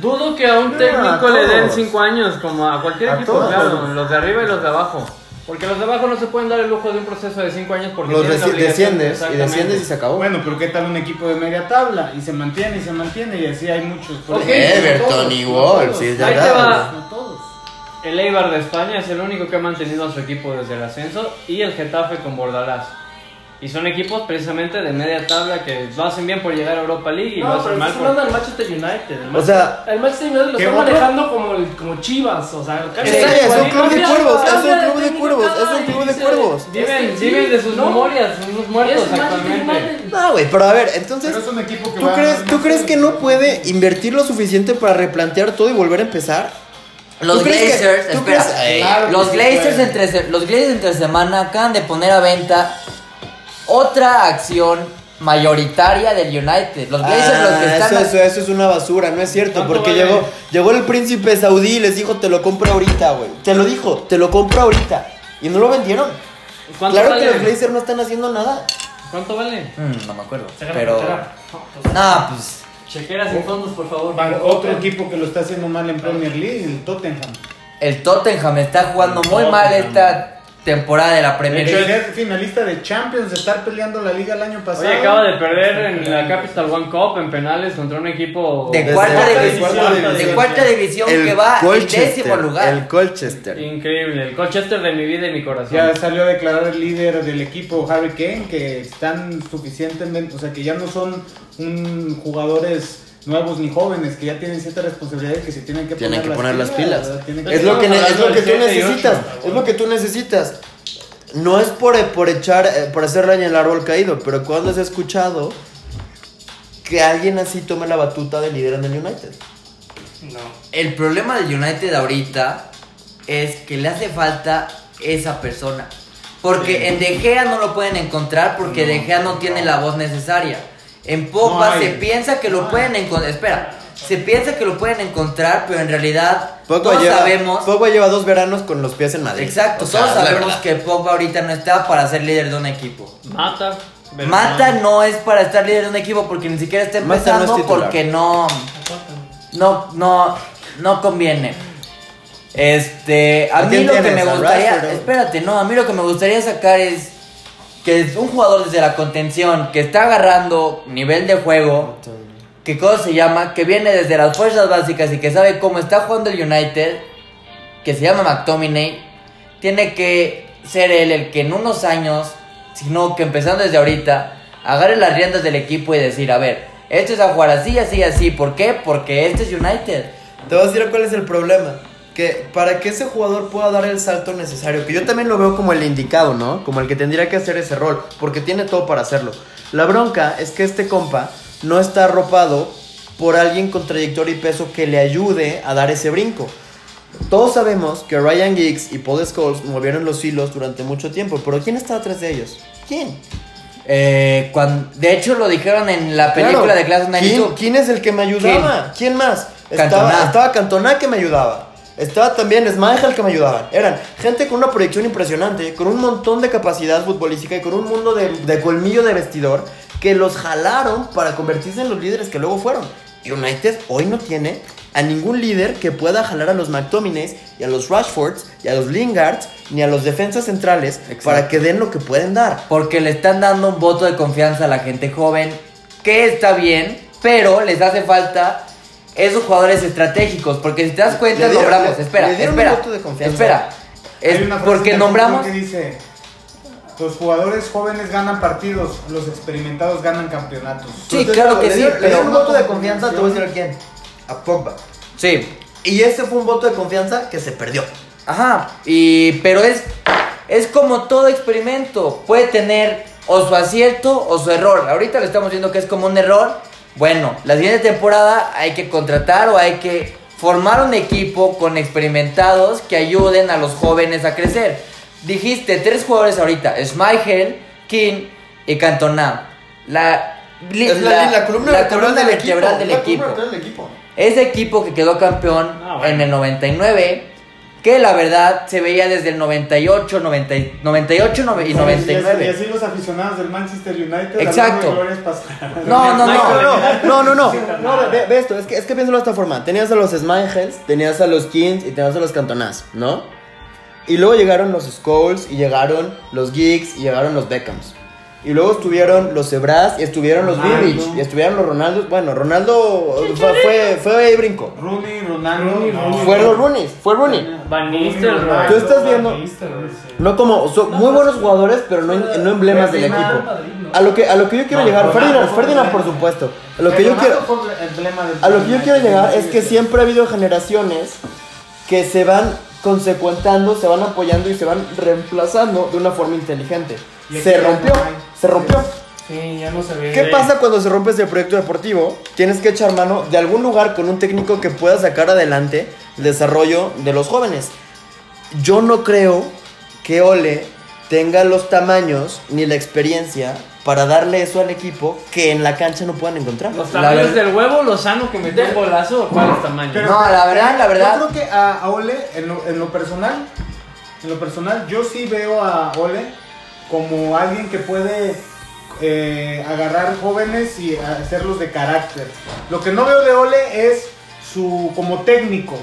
S3: Dudo que a un técnico
S5: a
S3: le den
S5: todos.
S3: 5 años, como a cualquier
S5: A
S3: equipo,
S5: todos.
S3: claro, los de arriba y los de abajo. Porque los de abajo no se pueden dar el lujo de un proceso de 5 años porque
S5: Los desciendes y desciendes y se acabó.
S4: Bueno, pero ¿qué tal un equipo de media tabla? Y se mantiene y se mantiene y así hay muchos. Por
S3: Ok,
S4: ejemplo, no
S5: Everton y Wolves, sí, es
S3: Ahí te
S5: verdad.
S3: va.
S4: No todos.
S3: El Eibar de España es el único que ha mantenido a su equipo desde el ascenso y el Getafe con Bordalás. Y son equipos precisamente de media tabla que lo hacen bien por llegar a Europa League y lo
S2: No,
S3: hacen
S2: pero
S3: mal
S2: estás
S3: por...
S2: hablando del Manchester United. El
S5: O
S2: Manchester-
S5: sea,
S2: el Manchester United lo
S4: ¿qué
S2: están manejando como, el- como Chivas. O sea,
S5: Sí, es un
S2: cambia-
S5: club de cuervos, es un club de cuervos, es un club de cuervos.
S3: Viven,
S2: este,
S3: viven de sus
S2: no,
S3: memorias, unos muertos
S2: es Manchester
S3: actualmente.
S5: No, güey, pero a ver, entonces.
S4: Pero es un equipo que
S5: ¿Tú
S4: va a
S5: crees,
S4: ganar
S5: ¿Tú crees que no puede invertir lo suficiente para replantear todo y volver a empezar?
S1: Los
S5: ¿Tú crees que-
S1: Glazers, espera, los Glazers entre los Glazers entre semana acaban de poner a venta otra acción mayoritaria del United. Los Glazers los que
S5: Ah,
S1: están
S5: eso, eso, eso es una basura, no es cierto,
S3: ¿Cuánto
S5: porque
S3: vale?
S5: llegó, llegó el príncipe saudí y les dijo, te lo compro ahorita, güey. Te lo dijo, te lo compro ahorita. Y no lo vendieron.
S3: ¿Cuánto
S5: Claro
S3: vale?
S5: que los Blazers no están haciendo nada.
S3: ¿Cuánto vale?
S1: Mm, no me acuerdo, pero nah, pues
S3: Chequeras sin fondos, por favor.
S4: Van- Otro equipo que lo está haciendo mal en Premier League, el Tottenham.
S1: el Tottenham está jugando
S3: El
S1: muy mal esta temporada de la Premier
S4: De
S3: hecho,
S1: League.
S4: ser finalista de Champions, de estar peleando la liga el año pasado.
S3: Oye, acaba de perder en la Capital One Cup en penales contra un equipo
S1: De cuarta
S5: cuarta
S1: división,
S5: división.
S1: de cuarta división que va en décimo lugar.
S5: El Colchester.
S3: increíble. El Colchester de mi vida y mi corazón.
S4: Ya salió a declarar el líder del equipo Harry Kane que están suficientemente, o sea que ya no son un jugadores nuevos ni jóvenes, que ya tienen cierta responsabilidad y que se tienen que
S5: Tienen
S4: poner,
S5: que poner las pilas.
S4: ¿verdad? Tienen que-
S5: Es lo que, es lo que tú necesitas. Es lo que tú necesitas. No es por, por echar, eh, por hacer daño al árbol caído, pero cuando has escuchado que alguien así tome la batuta de líder en el United?
S2: No.
S1: El problema del United ahorita es que le hace falta esa persona. Porque en De Gea no lo pueden encontrar porque De Gea no tiene la voz necesaria. En Pogba
S4: No hay.
S1: se piensa que lo
S4: No
S1: pueden encontrar. Espera, se piensa que lo pueden encontrar, pero en realidad
S5: Pogba
S1: todos
S5: lleva,
S1: sabemos.
S5: Pogba lleva dos veranos con los pies en Madrid.
S1: Exacto,
S5: O sea,
S1: todos sabemos que Pogba ahorita no está para ser líder de un equipo.
S3: Mata.
S1: Mata no es para estar líder de un equipo porque ni siquiera está
S5: Mata no es
S1: empezando porque no no no no conviene. Este, a
S5: ¿A
S1: mí lo que me
S5: ¿A
S1: gustaría, espérate, no, a mí lo que me gustaría sacar es que es un jugador desde la contención que está agarrando nivel de juego, que cómo se llama, que viene desde las fuerzas básicas y que sabe cómo está jugando el United, que se llama McTominay, tiene que ser él el que en unos años, sino que empezando desde ahorita, agarre las riendas del equipo y decir, a ver, esto es a jugar así, así, así. ¿Por qué? Porque este es United.
S5: Te voy a decir cuál es el problema. Que para que ese jugador pueda dar el salto necesario, que yo también lo veo como el indicado, ¿no? Como el que tendría que hacer ese rol, porque tiene todo para hacerlo. La bronca es que este compa no está arropado por alguien con trayectoria y peso que le ayude a dar ese brinco. Todos sabemos que Ryan Giggs y Paul Scholes movieron los hilos durante mucho tiempo, pero ¿quién está atrás de ellos? ¿Quién?
S1: Eh, cuan- de hecho, lo dijeron en la película
S5: Claro.
S1: de Class of
S5: ¿Quién,
S1: 92.
S5: quién es el que me ayudaba? ¿Quién, más?
S1: Cantona.
S5: Estaba, estaba Cantona que me ayudaba. Estaba también Schmeichel que me ayudaban. Eran gente con una proyección impresionante, con un montón de capacidad futbolística y con un mundo de, de colmillo de vestidor que los jalaron para convertirse en los líderes que luego fueron. United hoy no tiene a ningún líder que pueda jalar a los McTominays y a los Rashfords y a los Lingards ni a los defensas centrales
S1: Exacto.
S5: para que den lo que pueden dar.
S1: Porque le están dando un voto de confianza a la gente joven, que está bien, pero les hace falta esos jugadores estratégicos. Porque si te das cuenta,
S5: dieron-
S1: nombramos,
S5: le-
S1: espera,
S5: le
S1: espera,
S5: un voto de confianza.
S1: espera. Es porque nombramos.
S4: que dice, los jugadores jóvenes ganan partidos, los experimentados ganan campeonatos.
S1: Sí,
S5: Entonces,
S1: claro que
S5: le
S1: sí,
S5: Le
S1: pero-
S5: un voto de confianza, te voy a decir a quién. a Pogba.
S1: Sí,
S5: Y ese fue un voto de confianza que se perdió.
S1: Ajá, y pero es es como todo experimento, puede tener o su acierto o su error. Ahorita le estamos viendo que es como un error. Bueno, la siguiente temporada hay que contratar o hay que formar un equipo con experimentados que ayuden a los jóvenes a crecer. Dijiste tres jugadores ahorita, Schmeichel, King y Cantona. La, li-
S5: Es la, la columna
S1: la
S5: vertebral
S1: columna
S5: del
S1: vertebral
S5: equipo.
S1: del
S5: la
S1: equipo.
S5: vertebral del equipo.
S1: Ese equipo que quedó campeón
S3: Ah, bueno.
S1: en el 99, que la verdad se veía desde el 98, 90, 98 nove- y
S4: Y
S1: 99.
S4: así los aficionados del Manchester United.
S1: Exacto. No, no, no.
S5: No, no, no. No, ve, ve esto, es que, es que piénsalo de esta forma. Tenías a los Smigels, tenías a los Kings y tenías a los Cantonás, ¿no? Y luego llegaron los Skulls y llegaron los Geeks y llegaron los Beckhams. Y luego estuvieron los Ebras y estuvieron los. Vivic y estuvieron los Ronaldos. Bueno, Ronaldo fue, fue, fue ahí brinco.
S4: Rooney, Ronaldo.
S2: Rooney,
S4: no.
S2: Rooney.
S5: Fue los Rooney, fue Rooney.
S3: Van Nistelrooy.
S5: Tú estás viendo-
S2: Van Nistelrooy, sí.
S5: No como, son muy buenos jugadores, pero no, no emblemas del equipo. A lo que, a lo que yo quiero
S4: No,
S5: llegar, Ferdinand, Ferdinand por supuesto. A lo que yo quiero, A lo que yo quiero llegar es que siempre ha habido generaciones que se van consecuentando, se van apoyando y se van reemplazando de una forma inteligente. Se rompió. Se rompió.
S2: Sí, ya no se ve.
S5: ¿Qué pasa cuando se rompe ese proyecto deportivo? Tienes que echar mano de algún lugar con un técnico que pueda sacar adelante el desarrollo de los jóvenes. Yo no creo que Ole tenga los tamaños ni la experiencia para darle eso al equipo que en la cancha no puedan encontrar.
S3: Los tamaños del huevo, Lozano que metió un golazo, ¿o cuáles tamaños?
S4: Pero-
S1: No, la verdad, la verdad.
S4: Yo creo que a, a Ole, en lo, en lo personal, en lo personal, yo sí veo a Ole como alguien que puede eh, agarrar jóvenes y hacerlos de carácter. Lo que no veo de Ole es su como técnico,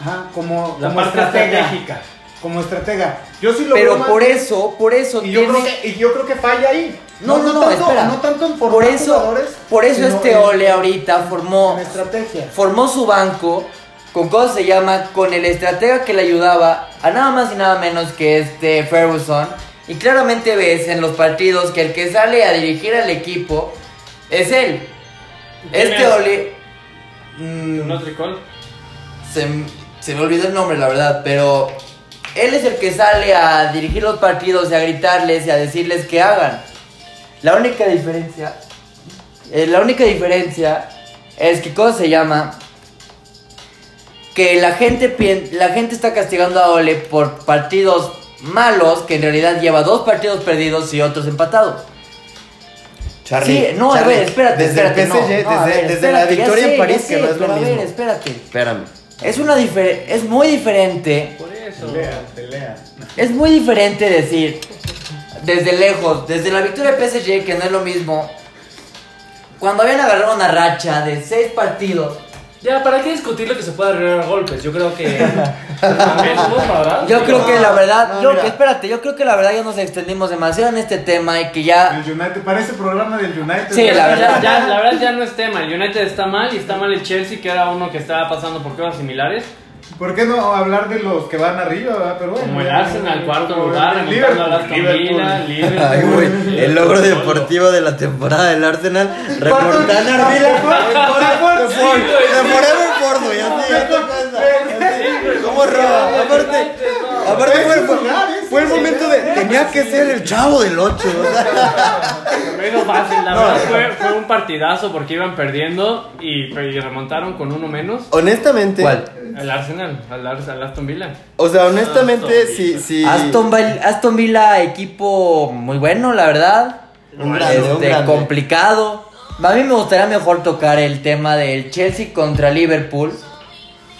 S4: ajá, como,
S3: La
S4: como
S3: parte
S4: estratega,
S3: estratégica.
S4: como estratega. Yo sí lo veo
S1: Pero
S4: más
S1: por eso, por eso
S4: y yo,
S1: tiene...
S4: creo que, y yo creo que falla ahí.
S1: No, no, no,
S4: tanto,
S1: espera.
S4: No tanto en formar
S1: Por eso,
S4: jugadores,
S1: por eso este
S4: en-
S1: Ole ahorita formó,
S4: en estrategia.
S1: formó su banco con cómo se llama, con el estratega que le ayudaba a nada más y nada menos que este Ferguson. Y claramente ves en los partidos que el que sale a dirigir al equipo es él.
S3: ¿Quién
S1: Este
S3: es?
S1: Ole... mm,
S3: ¿No tricol?
S1: se, se me olvidó el nombre, la verdad, pero él es el que sale a dirigir los partidos y a gritarles y a decirles que hagan. La única diferencia, eh, la única diferencia es que, ¿cómo se llama? Que la gente, la gente está castigando a Ole por partidos malos, que en realidad lleva dos partidos perdidos y otros empatados.
S5: Charlie,
S1: sí, no,
S5: Charlie,
S1: a ver, espérate,
S5: desde
S1: espérate,
S5: el
S1: no,
S5: PSG,
S1: no, a
S5: desde,
S1: ver,
S5: desde la
S1: espérate,
S5: victoria
S1: sé,
S5: en París, que
S1: sé,
S5: no es lo
S1: pero a ver,
S5: mismo.
S1: espérate.
S5: Espérame.
S1: Es una es muy diferente
S3: Por eso.
S4: Pelea, pelea.
S1: Es muy diferente decir desde lejos, desde la victoria de PSG, que no es lo mismo, cuando habían agarrado una racha de seis partidos.
S2: Ya, ¿para qué discutir lo que se puede arreglar a golpes? Yo creo que.
S1: Yo creo que la verdad,
S5: no,
S1: yo,
S5: mira.
S1: espérate, yo creo que la verdad ya nos extendimos demasiado en este tema y que ya.
S4: El United, parece programa del United.
S1: Sí, la
S3: Ya-
S1: verdad.
S3: ya- la verdad ya no es tema. El United está mal y está mal el Chelsea, que era uno que estaba pasando por cosas similares.
S4: ¿Por qué no hablar de los que van arriba? verdad? Pero bueno,
S3: Como el
S4: ya-
S3: Arsenal, cuarto lugar,
S4: el
S3: remontando a
S4: Liverpool,
S3: Aston Villa,
S4: Liverpool.
S5: Ay, güey,
S3: Liverpool.
S5: el logro deportivo de la temporada del Arsenal, remontar a Villa de Forever Ford, güey, así, ya te. ¿Cómo roba? Aparte, aparte fue, fue- fue el momento de, tenía que ser el chavo del 8, o sea.
S3: Menos fácil, la
S5: No.
S3: verdad fue, fue un partidazo porque iban perdiendo y, y remontaron con uno menos.
S5: Honestamente,
S1: ¿Cuál?
S3: El Arsenal, al, Ars- al Aston Villa.
S5: o sea, honestamente,
S3: Aston
S5: si, si...
S1: Aston, Aston Villa, equipo muy bueno, la verdad.
S5: Un
S1: Este,
S5: grande.
S1: complicado. A mí me gustaría mejor tocar el tema del Chelsea contra Liverpool.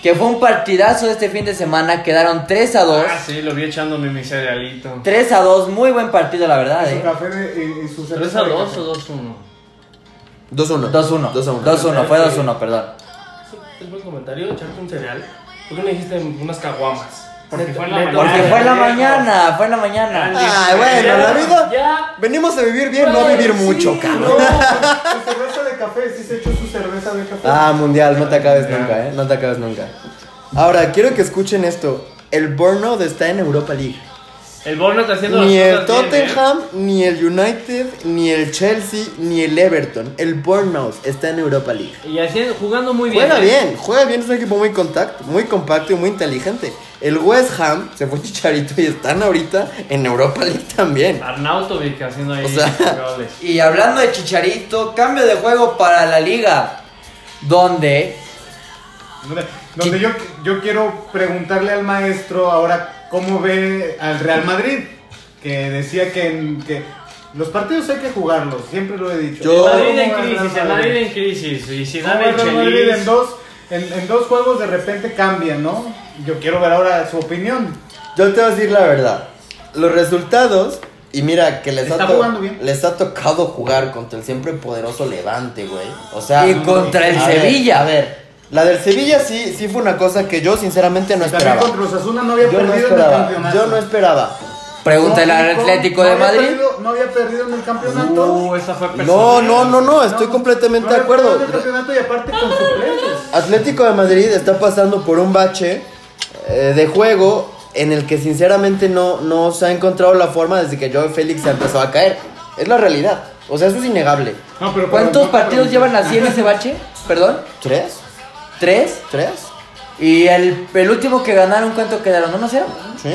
S1: Que fue un partidazo este fin de semana. Quedaron 3 a 2.
S3: Ah, sí, lo vi echándome mi cerealito.
S1: 3 a 2, muy buen partido, la verdad.
S4: Su
S1: ¿eh?
S4: café de- y, y su
S3: 3
S4: cerveza
S3: a
S4: de
S3: 2
S4: café.
S3: o 2 1.
S5: 2-1.
S1: 2-1.
S5: 2-1.
S1: 2-1, fue 2-1, perdón.
S2: Buen comentario, echarte un cereal. ¿Por qué no dijiste unas caguamas?
S3: Porque fue en la mañana.
S1: Porque fue en la mañana, fue en la mañana.
S5: Ay, bueno, la vida...
S2: Ya.
S5: Venimos a vivir bien, no a vivir mucho, cabrón.
S4: No, su cerveza de café, sí se echó su cerveza de café.
S5: Ah, mundial, no te acabes nunca, ¿eh? No te acabes nunca. Ahora, quiero que escuchen esto. El Burnout está en Europa League.
S3: El Bournemouth haciendo
S5: Ni
S3: las
S5: el
S3: cosas bien, ¿eh?
S5: Tottenham, ni el United, ni el Chelsea, ni el Everton. El Bournemouth está en Europa League.
S3: Y haciendo, jugando muy bien.
S5: Juega
S3: ¿eh?
S5: bien, juega bien, es un equipo muy contacto, muy compacto y muy inteligente. El West Ham se fue Chicharito y están ahorita en Europa League también.
S3: Arnautovic haciendo ahí
S5: O sea-
S3: goles.
S1: Y hablando de Chicharito, cambio de juego para la liga. Donde
S4: Donde, donde yo, yo quiero preguntarle al maestro ahora cómo ve al Real Madrid, que decía que, que los partidos hay que jugarlos, siempre lo he dicho.
S5: Yo-
S3: El Madrid en
S4: ¿Cómo va el
S3: crisis,
S4: Real
S3: el Madrid en crisis. Y si
S4: ¿Cómo
S3: dan el
S4: el Real Madrid en dos, en, en dos juegos de repente cambian, ¿no? Yo quiero ver ahora su opinión.
S5: Yo te voy a decir la verdad. Los resultados, y mira que les,
S4: Está
S5: ha, to-
S4: jugando bien.
S5: les ha tocado jugar contra el siempre poderoso Levante, güey. O sea,
S1: y contra el
S5: a ver,
S1: Sevilla.
S5: a ver, la del Sevilla sí, sí fue una cosa que yo sinceramente no
S4: También
S5: esperaba.
S4: contra los Asuna no había
S5: Yo no
S4: perdido en el
S5: esperaba.
S4: campeonato.
S5: Yo no esperaba.
S1: Pregúntale al Atlético
S4: no
S1: de Madrid.
S4: perdido- no había perdido en el campeonato.
S3: Uh, esa fue
S5: No,
S3: personal.
S5: no, no, no, estoy
S4: No,
S5: completamente
S4: no
S5: de
S4: había perdido
S5: acuerdo.
S4: en el campeonato y aparte con suplentes.
S5: Atlético de Madrid está pasando por un bache eh, de juego en el que sinceramente no, no se ha encontrado la forma desde que Joe Félix se empezó a caer. Es la realidad. O sea, eso es innegable.
S4: No, pero-
S1: ¿Cuántos
S4: pero-
S1: partidos llevan así en ese bache? ¿Perdón?
S5: ¿Tres?
S1: ¿Tres?
S5: ¿Tres?
S1: Y el, el último que ganaron, ¿cuánto quedaron? ¿1 0?
S5: ¿Sí?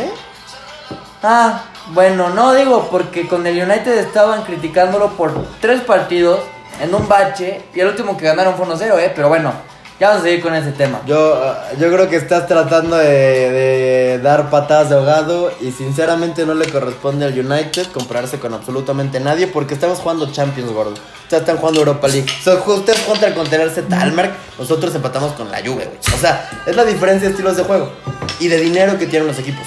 S1: Ah, bueno, no digo porque con el United estaban criticándolo por tres partidos en un bache y el último que ganaron fue 1-0, ¿eh? Pero bueno, ya vamos a seguir con ese tema.
S5: Yo, ah, yo creo que estás tratando de, de dar patadas de ahogado y sinceramente no le corresponde al United compararse con absolutamente nadie porque estamos jugando Champions, gordo. Ustedes están jugando Europa League. O sea, ustedes contra ese Talmark, nosotros empatamos con la Juve, güey. O sea, es la diferencia de estilos de juego y de dinero que tienen los equipos.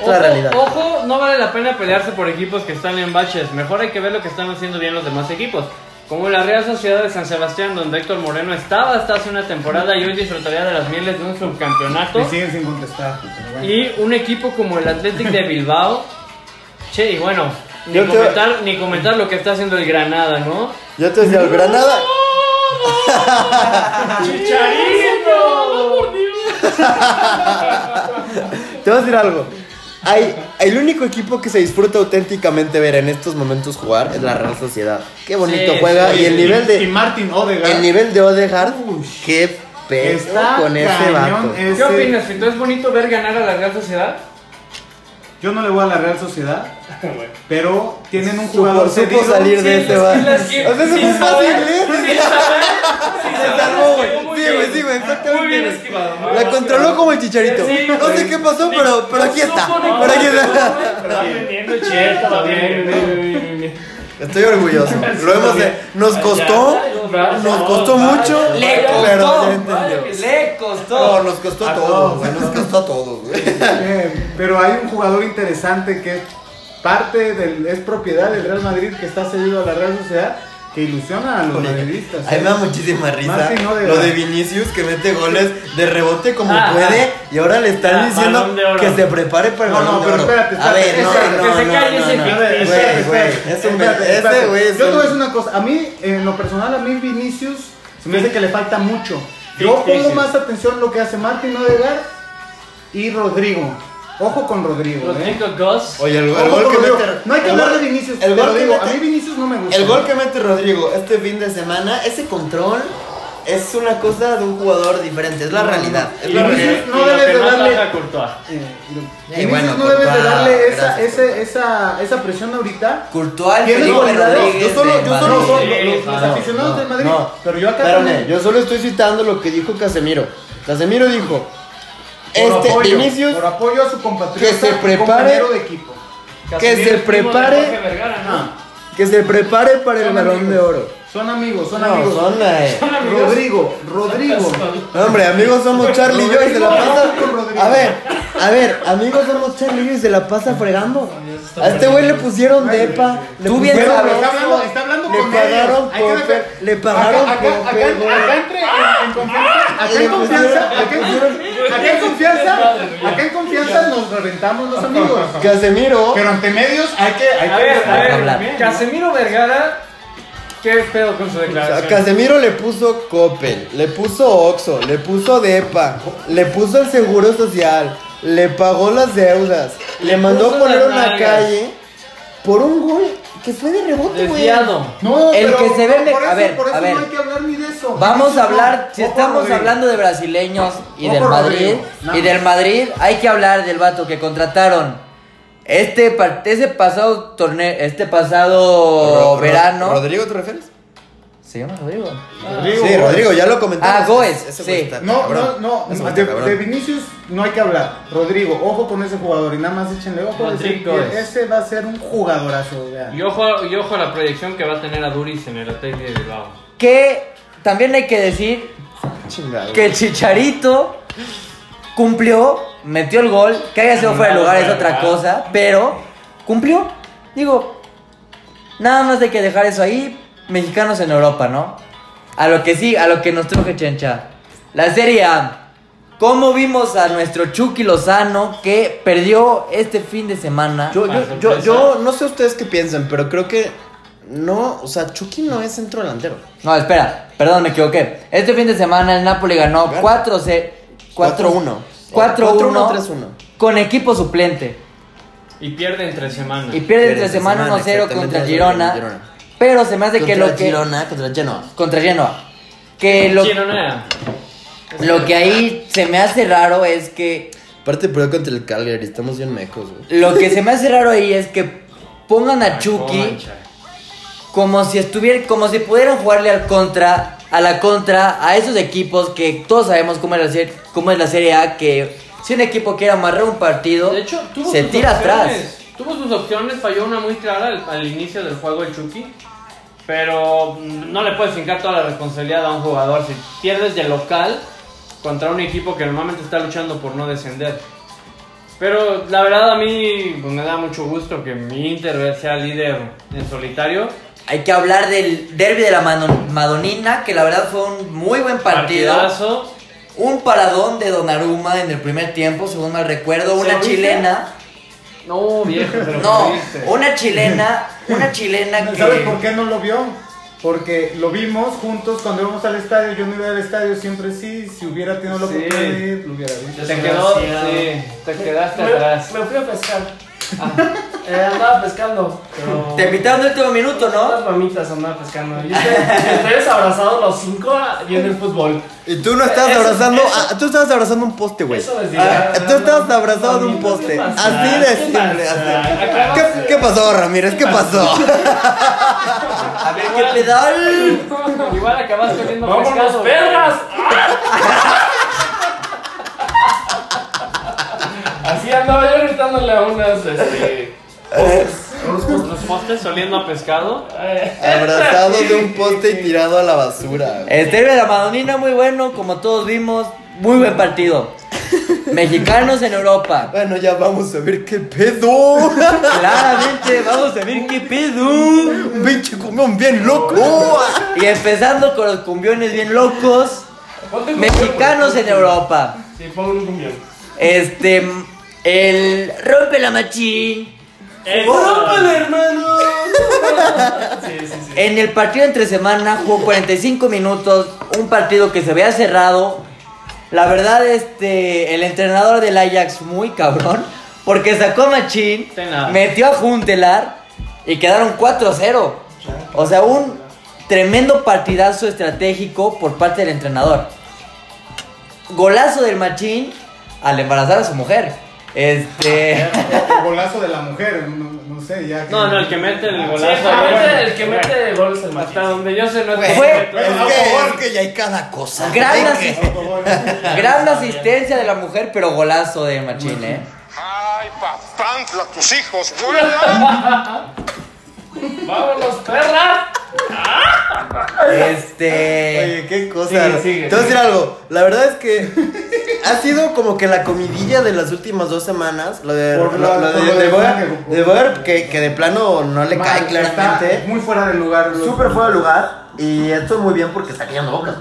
S5: Es la
S3: Ojo,
S5: realidad.
S3: ojo, no vale la pena pelearse por equipos que están en baches. Mejor hay que ver lo que están haciendo bien los demás equipos. Como la Real Sociedad de San Sebastián, donde Héctor Moreno estaba hasta hace una temporada y hoy disfrutaría de las mieles de un subcampeonato.
S4: Me siguen sin contestar. pero bueno.
S3: Y un equipo como el Athletic de Bilbao. Che, y bueno, ni
S5: Yo te-
S3: comentar, ni comentar lo que está haciendo el Granada, ¿no?
S5: Yo te decía, el Granada.
S3: ¡Chicharito!
S5: Te voy a decir algo. Hay, el único equipo que se disfruta auténticamente ver en estos momentos jugar es la Real Sociedad. Qué bonito
S3: Sí,
S5: juega
S3: sí,
S5: y el nivel
S4: Y
S5: de
S4: Martin Odegaard.
S5: el nivel de Odegaard,
S4: Uy.
S5: qué pedo
S4: Está
S5: con ese vato.
S4: ese-
S3: ¿Qué opinas, Fito? ¿Es bonito ver ganar a la Real Sociedad?
S4: Yo no le voy a la Real Sociedad, pero tienen un jugador
S5: supo
S4: cedido.
S5: salir de
S3: Sí,
S5: ese
S3: es
S5: vato.
S3: que las que-
S5: O sea, eso fue fácil, ¿eh? Se salvó, güey. Sí, güey, sí, güey, exactamente.
S3: Muy bien esquivado.
S5: La controló como el chicharito. No sé qué pasó, pero, pero aquí está. Pero aquí está.
S3: Che, estaba bien, bien, bien, bien.
S5: Estoy orgulloso. Lo hemos de- nos costó, nos costó mucho,
S1: Le
S5: pero
S1: costó,
S5: ya entendió.
S1: le
S5: No,
S1: costó.
S5: nos costó
S4: A
S5: todos, güey. Nos costó a todos, güey.
S4: Pero hay un jugador interesante que es parte del es propiedad del Real Madrid que está cedido a la Real Sociedad que ilusiona a los madridistas.
S5: A mí
S4: ¿eh?
S5: me da muchísima risa
S4: Martin Odegaard.
S5: lo de Vinicius que mete goles de rebote como
S3: Ah,
S5: puede
S3: ah.
S5: y ahora le están
S3: Ah,
S5: diciendo
S3: de
S5: que se prepare para el
S4: No, no,
S5: de
S4: pero
S5: oro.
S4: espérate,
S5: A ver,
S4: espérate,
S5: no,
S4: espérate,
S5: no,
S3: que se
S5: no,
S3: calle
S5: no,
S3: ese
S5: no.
S4: A ver,
S3: Güey,
S4: espérate, espérate, espérate, espérate. Yo te voy a decir una cosa. A mí, en lo personal, a mí Vinicius se me hace que le falta mucho. Yo pongo más atención en lo que hace Martin Odegaard y Rodrigo. Ojo con Rodrigo. ¿eh?
S3: Rodrigo Goss.
S5: Oye, el, el gol que
S4: Rodrigo.
S5: mete
S4: No hay que hablar de Vinicius.
S5: El gol que
S4: digo,
S5: mete
S4: a mí Vinicius no me gusta.
S5: El gol que mete Rodrigo este fin de semana, ese control es una cosa de un jugador diferente, es la realidad. Es
S3: Y
S5: la realidad.
S3: que-
S4: no
S3: y lo
S4: debes de darle-. Eh,
S5: Eh,
S4: Vinicius
S5: bueno,
S4: no debes de darle esa, ese- esa, esa presión ahorita.
S1: Courtois,
S4: ¿Tienes
S1: Felipe? Rodríguez
S5: Yo solo- yo solo-
S4: No, los, los
S3: no,
S4: aficionados
S5: no,
S4: del Madrid.
S5: no.
S4: Pero yo acá
S5: Espérame, yo solo estoy citando lo que dijo Casemiro. Casemiro dijo,
S4: por
S5: este
S4: apoyo,
S5: Vinicius
S4: por apoyo a su compatriota,
S5: que se prepare-
S4: compañero de equipo.
S5: Que se
S3: de
S5: prepare-
S3: Jorge Vergara, ¿no?
S4: Ah,
S5: que se prepare para el
S4: son
S5: balón de oro.
S4: Son amigos, son
S5: No,
S4: amigos.
S5: son, eh,
S4: Rodrigo, Rodrigo.
S5: No, Hombre, amigos somos Charlie y yo y se la pasa.
S4: Rodrigo, Rodrigo.
S5: A ver, a ver, amigos somos Charlie y yo y se la pasa fregando. A este güey le pusieron depa, le
S1: Tú bien
S5: pusieron
S1: sabes.
S4: Está
S5: Oxxo,
S4: hablando, está hablando
S5: le
S4: con
S5: pagaron le pagaron
S4: acá, acá, acá,
S5: Coppel, güey.
S4: acá entre en, en confianza, acá
S5: Le
S4: en confianza,
S5: pusieron-
S4: acá en, acá en confianza, acá en confianza nos reventamos los amigos.
S5: Casemiro.
S4: Pero ante medios hay que, hay
S3: A
S4: que
S3: ver, a ver. Casemiro Vergara, ¿qué pedo con su
S5: O sea,
S3: declaración?
S5: Casemiro le puso Coppel, le puso Oxxo, le puso Depa, le puso el seguro social, le pagó las deudas. le mandó
S3: puso
S5: a poner una
S3: nalgas.
S5: calle por un gol que fue de rebote, güey.
S3: Desviado.
S4: No,
S1: El
S4: pero
S1: que se ve
S4: por
S1: me-
S4: eso-
S1: a ver,
S4: por eso
S1: a ver.
S4: no hay que hablar ni de eso.
S1: Vamos a hablar,
S4: no.
S1: si
S4: Ojo,
S1: estamos
S4: Rodrigo.
S1: hablando de brasileños y
S4: Ojo,
S1: del Madrid,
S4: Rodrigo,
S1: y del. Madrid, hay que hablar del vato que contrataron. Este, ese pasado torneo, este pasado
S5: Ro- Ro-
S1: verano.
S5: ¿Rodrigo te refieres?
S1: ¿Se llama Rodrigo?
S4: Rodrigo,
S5: sí. Rodrigo, ya lo comentamos.
S1: Ah, Goes,
S5: Ese
S1: sí.
S5: está
S4: No, no, no. De, Vinicius no hay que hablar. Rodrigo, ojo con ese jugador y nada más échenle ojo. Ese,
S3: Rodrigo es.
S4: ese va a ser un jugadorazo. vean.
S3: Y ojo, y ojo a la proyección que va a tener a Duris en el Athletic de Bilbao.
S1: Que también hay que decir
S5: Chingado.
S1: que el Chicharito cumplió, metió el gol, que haya sido fuera de lugar es otra cosa, pero cumplió. Digo, nada más hay que dejar eso ahí, mexicanos en Europa, ¿no? A lo que sí, a lo que nos truje Chencha. La Serie A. ¿Cómo vimos a nuestro Chucky Lozano que perdió este fin de semana?
S5: Yo, yo, yo, yo no sé ustedes qué piensan, pero creo que no, o sea, Chucky no es centro delantero.
S1: No, espera, perdón, me equivoqué. Este fin de semana el Napoli ganó
S5: Gana.
S1: 4-1.
S5: 4-1.
S1: 4-1
S5: 3-1.
S1: con equipo suplente.
S3: Y pierde entre semanas.
S1: Y pierde entre
S5: Pierde
S1: semana
S5: semana,
S1: 1-0
S5: exactamente,
S1: contra
S5: contra
S1: Girona.
S5: Girona.
S1: Pero se me hace que lo que.
S5: Girona, contra Genoa.
S1: Contra Genoa. Que lo,
S3: Girona.
S1: lo que ahí se me hace raro es que.
S5: Aparte, pero contra el Calgary, estamos bien mecos, güey.
S1: Lo que se me hace raro ahí es que pongan a Chucky como si estuviera. Como si pudieran jugarle al contra. A la contra. A esos equipos que todos sabemos cómo es la, serie, cómo es la Serie A. Que si un equipo quiere amarrar un partido.
S3: De hecho, tuvo
S1: se
S3: sus
S1: tira atrás.
S3: opciones. Tuvo sus opciones, falló una muy clara al, al inicio del juego el Chucky. Pero mm, no le puedes fincar toda la responsabilidad a un jugador. Si pierdes de local contra un equipo que normalmente está luchando por no descender. Pero la verdad a mí pues, me da mucho gusto que mi Inter sea líder en solitario.
S1: Hay que hablar del derby de la Madonina, que la verdad fue un muy buen partido.
S3: Partidazo.
S1: Un paradón de Donnarumma en el primer tiempo, según mal recuerdo.
S3: ¿Se
S1: Una chilena.
S3: No, viejo, pero
S1: No,
S3: perdiste.
S1: una chilena. Una chilena que.
S4: ¿Sabes por qué no lo vio? Porque lo vimos juntos cuando íbamos al estadio. Yo no iba al estadio siempre sí. Si hubiera tenido la
S3: Sí.
S4: oportunidad de ir, lo hubiera visto.
S3: Te quedó,
S2: Desgraciado.
S3: sí, te quedaste
S2: me,
S3: atrás.
S2: me fui a pescar. Eh, andaba pescando, pero.
S1: Te invitaron de último minuto, ¿no?
S2: mamitas andaba pescando. Y ustedes, abrazados los cinco viendo el fútbol.
S5: Y tú no estabas
S2: Eso-
S5: abrazando,
S2: eso-
S5: ah, tú estabas abrazando un poste, güey.
S2: Eso les digo.
S5: Ah, tú estabas abrazado de un poste.
S2: pasa?
S5: Así de
S2: ¿Qué
S5: simple.
S2: Acabas
S5: ¿Qué, pasó, Ramírez? ¿Qué pasó?
S1: A ver qué pedal.
S3: Igual acabaste viendo
S2: ¡Vámonos,
S3: pescado.
S2: perras! Así andaba yo gritándole a unas, este...
S3: Los postes oliendo a pescado.
S5: Abrazado de un poste y tirado a la basura.
S1: El de la Madonina, muy bueno, como todos vimos. Muy buen partido. Mexicanos en Europa.
S5: Bueno, ya vamos a ver qué pedo.
S1: Claramente, vamos a ver qué pedo.
S5: Un pinche cumbión bien loco.
S1: Y empezando con los cumbiones bien locos. Mexicanos en Europa.
S2: Sí, pon un cumbión.
S1: Este. El. Rompe la machín.
S2: ¡Rómpele, hermano! Sí, sí, sí.
S1: En el partido entre semana jugó 45 minutos. Un partido que se veía cerrado. La verdad, este. El entrenador del Ajax, muy cabrón. Porque sacó a Machín. Metió a Juntelar. Y quedaron 4-0. O sea, un tremendo partidazo estratégico por parte del entrenador. Golazo del Machín al embarazar a su mujer. Este.
S4: El golazo de la mujer, no, no sé, ya. que-
S3: No, no, el que mete el
S2: Sí,
S3: golazo.
S2: el que
S3: bueno,
S2: mete- el que mete gol es el
S3: Hasta donde yo sé, no es
S1: Fue-
S5: es, que, es que ya hay cada cosa.
S1: Gran, asistencia de la mujer, pero golazo de Machín, ¿eh?
S6: Ay, papantla, tus hijos.
S2: ¡Vámonos, perras!
S1: Este.
S5: Oye, qué cosa.
S2: Sigue, sigue,
S5: Te voy a decir algo. La verdad es que ha sido como que la comidilla de las últimas dos semanas. Lo de,
S4: Por
S5: lo,
S4: la-
S5: lo
S4: por
S5: de,
S4: lo
S5: de
S4: de
S5: Boer,
S4: Frank,
S5: de Boer, que, que de plano no le
S4: Mal,
S5: cae
S4: está
S5: claramente.
S4: Muy fuera de lugar.
S5: Súper fuera de lugar. Y esto es muy bien porque está callando boca.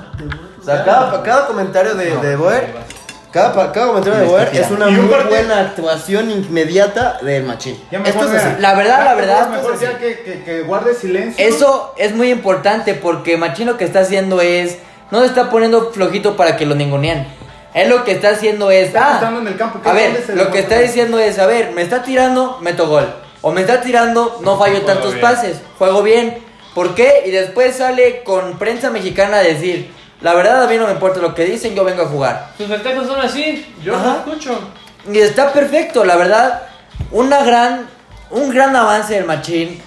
S5: O sea, cada, cada comentario de, de Boer. Cada, cada comentario de Boer es una muy
S4: partido-
S5: buena actuación inmediata del machín.
S4: Ya
S5: Esto es así.
S1: La verdad, la verdad,
S4: Es mejor ya que, que, que guarde silencio.
S1: Eso es muy importante porque Machín lo que está haciendo es. No se está poniendo flojito para que lo ninguneen. Él lo que está haciendo es.
S4: Está
S1: ah,
S4: en el campo, ¿qué
S1: a ver, lo que está diciendo es: a ver, me está tirando, meto gol. O me está tirando, no fallo
S3: Juego
S1: tantos
S3: bien.
S1: pases, juego bien. ¿Por qué? Y después sale con prensa mexicana a decir: La verdad, a mí no me importa lo que dicen, yo vengo a jugar.
S3: Sus festejos son así, yo
S1: Ajá.
S3: no escucho.
S1: Y está perfecto, la verdad. Una gran, un gran avance del Machín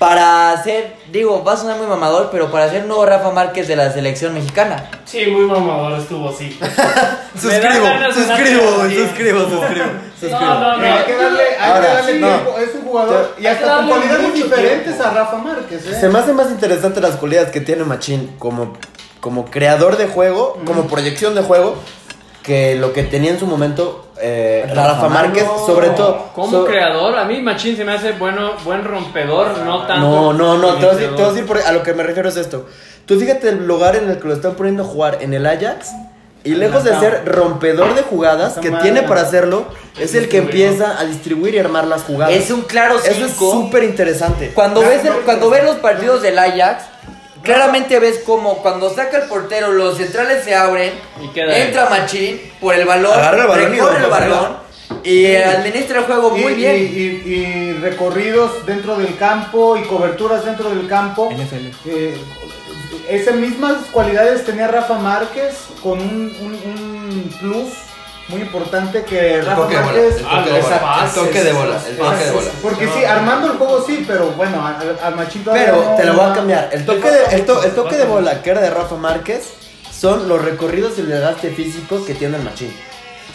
S1: para hacer, digo, va a sonar muy mamador, pero para ser nuevo Rafa Márquez de la selección mexicana.
S2: Sí, muy mamador estuvo, sí.
S5: Suscribo, suscribo, suscribo, suscribo, suscribo.
S3: No, no,
S4: Eh, hay que darle, hay
S5: Ahora,
S4: que darle
S5: no.
S4: tiempo. Es un jugador y hasta con cualidades diferentes
S3: tiempo.
S4: a Rafa Márquez. ¿eh?
S5: Se me hace más interesante las cualidades que tiene Machín como, como creador de juego, como proyección de juego, que lo que tenía en su momento eh,
S1: Rafa
S5: Rafa Márquez,
S1: Márquez.
S5: sobre todo.
S3: Como
S5: so-
S3: creador, a mí Machín se me hace bueno, buen rompedor, no tanto.
S5: No, no, no, te voy a decir, te voy a decir por- a lo que me refiero es esto. Tú fíjate el lugar en el que lo están poniendo a jugar en el Ajax. Y lejos de ser rompedor de jugadas, que tiene para hacerlo, es el que empieza a distribuir y armar las jugadas.
S1: Es un claro
S5: Eso es
S1: 5.
S5: súper interesante.
S1: Cuando ves, el-
S4: no,
S1: cuando ves los partidos del Ajax, claramente ves como cuando saca el portero, los centrales se abren,
S3: Y queda ahí.
S1: entra Machín por el balón,
S5: Agarra el balón y
S1: recorre el balón y administra el juego muy
S4: y,
S1: bien.
S4: Y, y- y recorridos dentro del campo y coberturas dentro del campo. Eh, esas mismas cualidades tenía Rafa Márquez con un, un- un plus muy importante que Rafa
S1: toque de bola,
S4: Márquez.
S1: el
S3: toque de bola,
S1: el toque de bola, el toque de bola.
S4: Porque sí, armando el juego sí, pero bueno, al, todavía
S5: Pero
S4: no-
S5: te lo voy a cambiar. El toque, de, el, to- el toque de bola que era de Rafa Márquez son los recorridos y el desgaste físico que tiene el machín.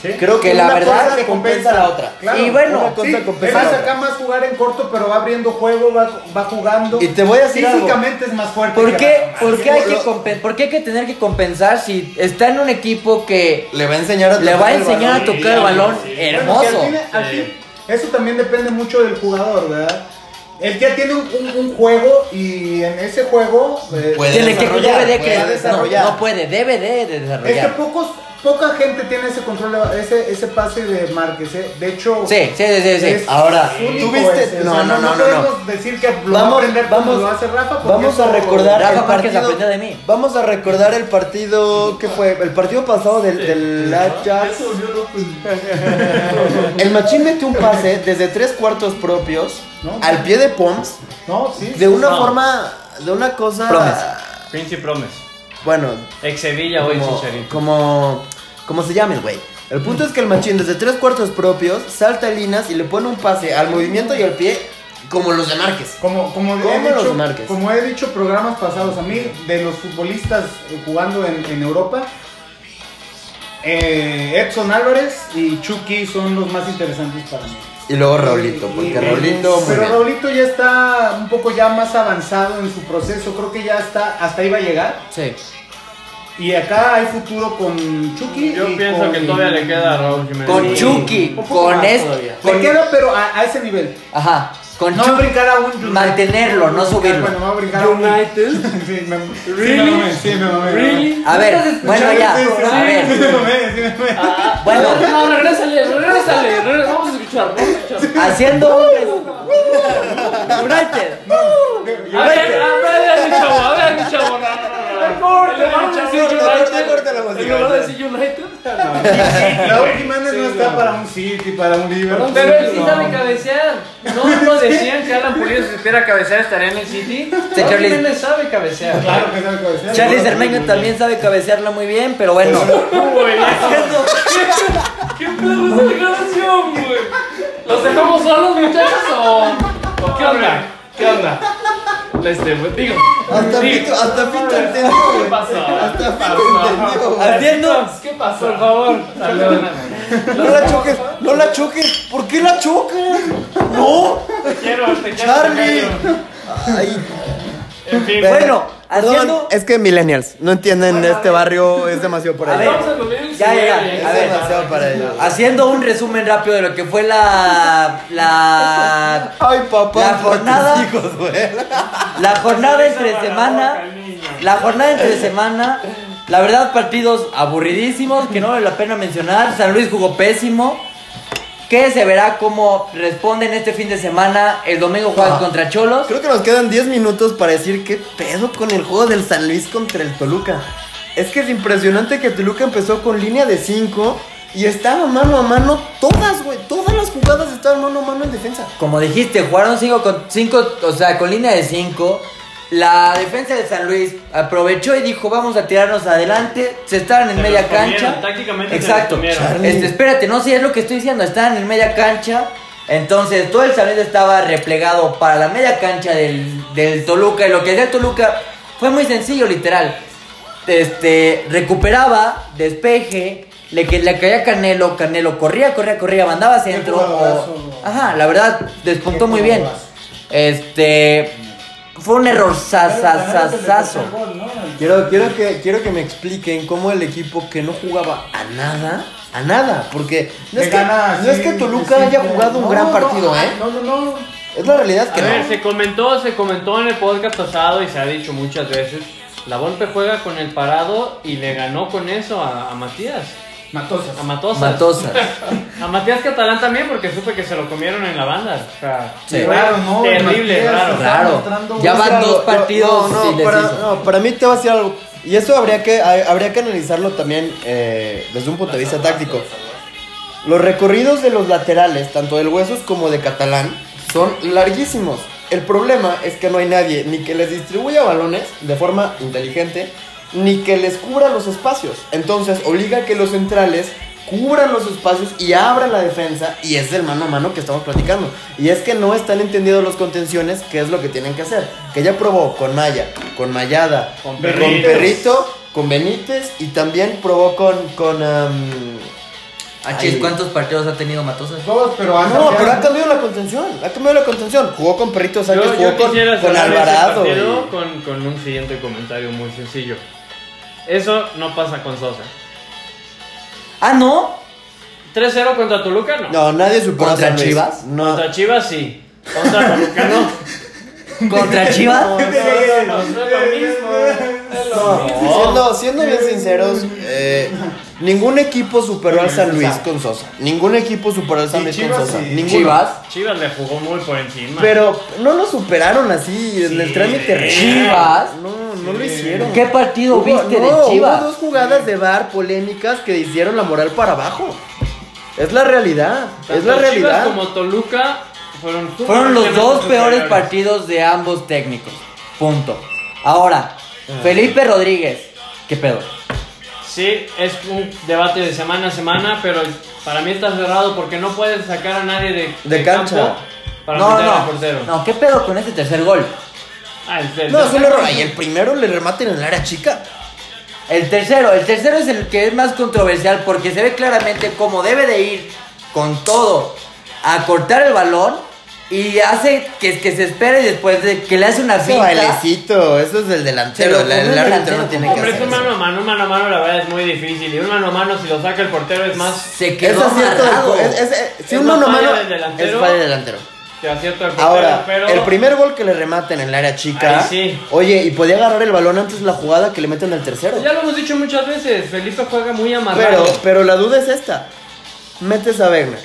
S4: Sí.
S5: Creo que,
S1: la verdad
S5: cosa
S4: se
S5: compensa la otra.
S4: Claro,
S1: Y bueno,
S4: Sí,
S5: compensa
S4: él saca más jugar en corto, pero va abriendo juego, va, va jugando.
S5: Y te voy a decir algo.
S4: Físicamente es más fuerte.
S1: ¿Por qué, por, hay que
S5: Lo-
S1: compen- ¿Por qué hay que tener que compensar si está en un equipo que
S5: Le va a enseñar a
S1: le
S5: tocar
S1: va a
S5: el
S1: enseñar a
S5: balón.
S1: tocar el balón hermoso?
S4: al fin- al fin, eso también depende mucho del jugador, ¿verdad? Él ya tiene un, un- un juego y en ese juego eh,
S5: Puede
S1: Tiene que
S5: desarrollar,
S1: debe de
S5: puede
S1: que no,
S5: desarrollar.
S1: no puede, debe de, de
S4: es que
S1: desarrollar.
S4: pocos, poca gente tiene ese control, ese, ese pase de Márquez. ¿eh? De hecho,
S1: Sí, sí, sí, sí, sí.
S4: es
S5: Ahora, ¿tú viste?
S4: ese, o
S5: No,
S4: sea,
S5: no, no, no, no.
S4: podemos decir que lo va a
S5: Vamos,
S4: como lo hace Rafa. porque
S5: vamos a recordar
S1: Rafa
S5: el
S1: Márquez
S5: partido.
S1: de mí.
S5: Vamos a recordar el partido que fue el partido pasado del, del Ajax. El Machín metió un pase desde tres cuartos propios
S4: No.
S5: al pie de Poms
S4: No, sí.
S5: de una
S3: No.
S5: forma, de una cosa.
S1: Promes.
S3: Pinche Promes.
S5: Bueno,
S3: Ex Sevilla hoy
S5: como,
S3: Chicharito.
S5: como, como se llame, güey. El punto es que el Machín desde tres cuartos propios salta a líneas y le pone un pase al movimiento y al pie como los de Márquez.
S4: Como, como,
S5: ¿Cómo
S4: he
S5: los
S4: dicho,
S5: Márquez?
S4: como he dicho programas pasados, a mí de los futbolistas jugando en, en Europa, eh, Edson Álvarez y Chucky son los más interesantes para mí.
S5: Y luego Raulito, porque
S4: Y-
S5: Raulito
S4: Pero
S5: bien.
S4: Raulito ya está un poco ya más avanzado en su proceso, creo que ya está, hasta va a llegar.
S1: Sí.
S4: Y acá hay futuro con Chucky.
S3: Yo
S4: y
S3: pienso
S4: con-
S3: que todavía le queda a Raúl Jiménez.
S1: Con. Chucky, con esto.
S2: todavía.
S4: Le
S1: Con,
S4: queda, pero a, a ese nivel.
S1: ajá. Con
S4: No va a
S1: Chucky.
S4: brincar a un United.
S1: mantenerlo, no subirlo.
S4: Bueno, va a brincar a un
S2: United.
S4: Sí, me, sí,
S2: Really?
S4: me mamé, sí, me.
S2: Really?
S1: A ver,
S2: ¿No estás
S1: bueno, ya.
S2: este
S1: A ver.
S4: Sí, me mamé, sí, me mamé.
S2: Ah,
S1: Bueno.
S2: No, regrésale, regrésale. regrésale. Vamos a escuchar, vamos a escuchar.
S1: Haciendo un. United.
S2: A ver, a ver, mi chavo, a ver, mi chavo. No, no, no, no.
S3: Corta,
S2: En lugar de decir United, de
S5: ahorita.
S2: decir United.
S4: Raúl Jiménez no está para un City, para un Liverpool.
S3: Pero él sí
S4: no.
S3: sabe cabecear. ¿No no decían que Alan Pulido si supiera cabecear estaría en el City?
S1: Sí,
S3: Raúl
S1: Charlie.
S3: Jiménez sabe cabecear.
S4: Claro que sabe cabecear.
S1: Charlie Cermeño también sabe cabecearla muy bien, pero bueno.
S2: ¿Qué pedo esa declaración, güey? ¿Los dejamos solos, muchachos, o, o qué onda? ¿Qué onda? Este, pues, digo.
S5: Hasta
S2: digo.
S5: Fito, hasta entendió,
S2: ¿Qué pasó?
S5: Hasta.
S1: Haciendo.
S2: ¿Qué pasó? Por favor.
S5: No la choques, no la choques. ¿Por qué la chocas? No,
S2: Te quiero, te quiero.
S5: Charlie. Ay,
S2: En fin,
S1: Bueno, haciendo.
S5: es que millennials no entienden este barrio, es demasiado por
S1: A
S5: ahí.
S1: ver,
S2: vamos a los videos
S1: ya, ya, a
S5: Es
S1: ver.
S5: demasiado para ellos.
S1: Haciendo un resumen rápido de lo que fue la. La.
S5: Ay, papá,
S1: La
S5: para
S1: jornada-
S5: hijos.
S1: La jornada entre semana. La jornada entre semana. La verdad, partidos aburridísimos que no vale la pena mencionar. San Luis jugó pésimo. Que se verá cómo responden este fin de semana. El domingo juegan
S5: Ah.
S1: contra Cholos.
S5: Creo que nos quedan 10 minutos para decir qué pedo con el juego del San Luis contra el Toluca. es que es impresionante que Toluca empezó con línea de 5 y estaba mano a mano todas, güey. Todas las jugadas estaban mano a mano en defensa.
S1: Como dijiste, jugaron 5 con 5, o sea, con línea de 5. La defensa de San Luis aprovechó y dijo, vamos a tirarnos adelante. Se estaban en
S3: Se
S1: media cancha.
S3: tácticamente se
S1: Exacto.
S5: Charlie.
S1: Este, espérate, no sé, es lo que estoy diciendo. Estaban en media cancha. Entonces todo el San Luis estaba replegado para la media cancha del, del Toluca. Y lo que hacía el Toluca fue muy sencillo, literal. Este, recuperaba, despeje, le, que- le caía Canelo, Canelo corría, corría, corría, mandaba centro. o- ajá, la verdad, despuntó muy bien. Este, fue un error sasasasazo.
S5: Quiero, quiero, que, quiero que me expliquen cómo el equipo que no jugaba a nada, a nada, porque no es que,
S4: gana
S5: no es que Toluca haya jugado un gran
S4: no,
S5: partido,
S4: ah,
S5: ¿eh?
S4: No, no, no.
S5: Es la realidad
S3: A
S5: que
S3: ver,
S5: no.
S3: se comentó, se comentó en el podcast pasado y se ha dicho muchas veces. La Volpe juega con el parado y le ganó con eso a, a Matías,
S4: Matosas.
S3: a Matosas.
S1: Matosas.
S3: A Matías Catalán también porque supe que se lo comieron en la banda. O sea,
S1: Sí.
S4: Raro, ¿no?
S3: terrible,
S4: Matías
S3: raro.
S1: Raro. Ya van dos partidos
S5: No, no,
S1: sin
S5: para, no, para mí te va a decir algo. Y eso habría que, ha- habría que analizarlo también eh, desde un punto de vista táctico. Los recorridos de los laterales, tanto del Huesos como de Catalán, son larguísimos. El problema es que no hay nadie ni que les distribuya balones de forma inteligente, ni que les cubra los espacios. Entonces obliga a que los centrales cubran los espacios y abran la defensa. Y es el mano a mano que estamos platicando. Y es que no están entendidos los contenciones, que es lo que tienen que hacer. Que ya probó con Maya, con Mayada,
S3: Con
S5: con
S3: Perrito.
S5: Con Benítez y también probó con... con Ay.
S1: ¿cuántos partidos ha tenido Matosas?
S4: Dos, pero han
S5: no, pero ha cambiado la contención. Ha cambiado la contención. Jugó con Perrito Sánchez,
S3: Yo,
S5: jugó
S3: yo
S5: con, Alvarado.
S3: partido
S5: y-
S3: con, con un siguiente comentario muy sencillo. Eso no pasa con Sosa.
S1: Ah, no.
S3: 3-0 contra Toluca, no.
S5: No, nadie superó
S1: ¿Contra. Chivas?
S5: No.
S3: Contra Chivas sí. Contra Toluca no.
S1: Contra Chivas.
S3: No, no, no, no es lo mismo. Es lo mismo.
S5: Siendo, siendo bien sinceros, eh, ningún equipo superó al San Luis con Sosa. Ningún equipo superó al San Luis
S4: Chivas
S5: con Sosa.
S4: sí.
S5: Ninguno.
S1: Chivas.
S3: Chivas le jugó muy por encima.
S5: Pero no lo superaron así en el trámite real.
S1: Chivas.
S5: No, no lo hicieron.
S1: ¿Qué partido
S5: Hubo-
S1: viste
S5: no,
S1: de Chivas?
S5: Hubo dos jugadas de bar polémicas que hicieron la moral para abajo. Es la realidad.
S3: Tanto
S5: es la
S3: Chivas
S5: realidad.
S3: como Toluca fueron
S1: Fueron los dos peores
S3: superiores.
S1: partidos de ambos técnicos. Punto. Ahora, Felipe Rodríguez. ¿Qué pedo?
S3: Sí, es un debate de semana a semana, pero para mí está cerrado porque no puedes sacar a nadie de,
S5: De cancha.
S3: campo para
S1: No,
S3: meter al
S1: no.
S3: portero.
S1: No, ¿qué pedo con ese tercer gol?
S3: Ah, el- el-
S5: No, es un error. Y el primero le rematen en el área chica.
S1: El tercero, el tercero es el que es más controversial porque se ve claramente cómo debe de ir con todo a cortar el balón y hace que, que se espere después de que le hace una finta.
S5: bailecito, eso es del delantero. El, el árbitro
S1: delantero.
S5: no tiene que
S3: Hombre, es
S5: hacer
S3: un
S5: eso.
S3: mano a mano, un mano a mano la verdad es muy difícil. Y un mano a mano si lo saca el portero es más
S1: Se
S5: Es
S1: quedó
S5: acierto del-
S1: amarrado.
S5: es- es- es- si
S3: Es
S5: un mano a mano
S3: del delantero.
S5: es falla del delantero.
S3: que acierto el portero.
S5: Ahora,
S3: pero
S5: el primer gol que le rematen en el área chica.
S3: Ahí sí.
S5: Oye, y podía agarrar el balón antes de la jugada que le meten el tercero.
S3: Ya lo hemos dicho muchas veces, Felipe juega muy amarrado.
S5: Pero, pero la duda es esta. Metes a Wegner.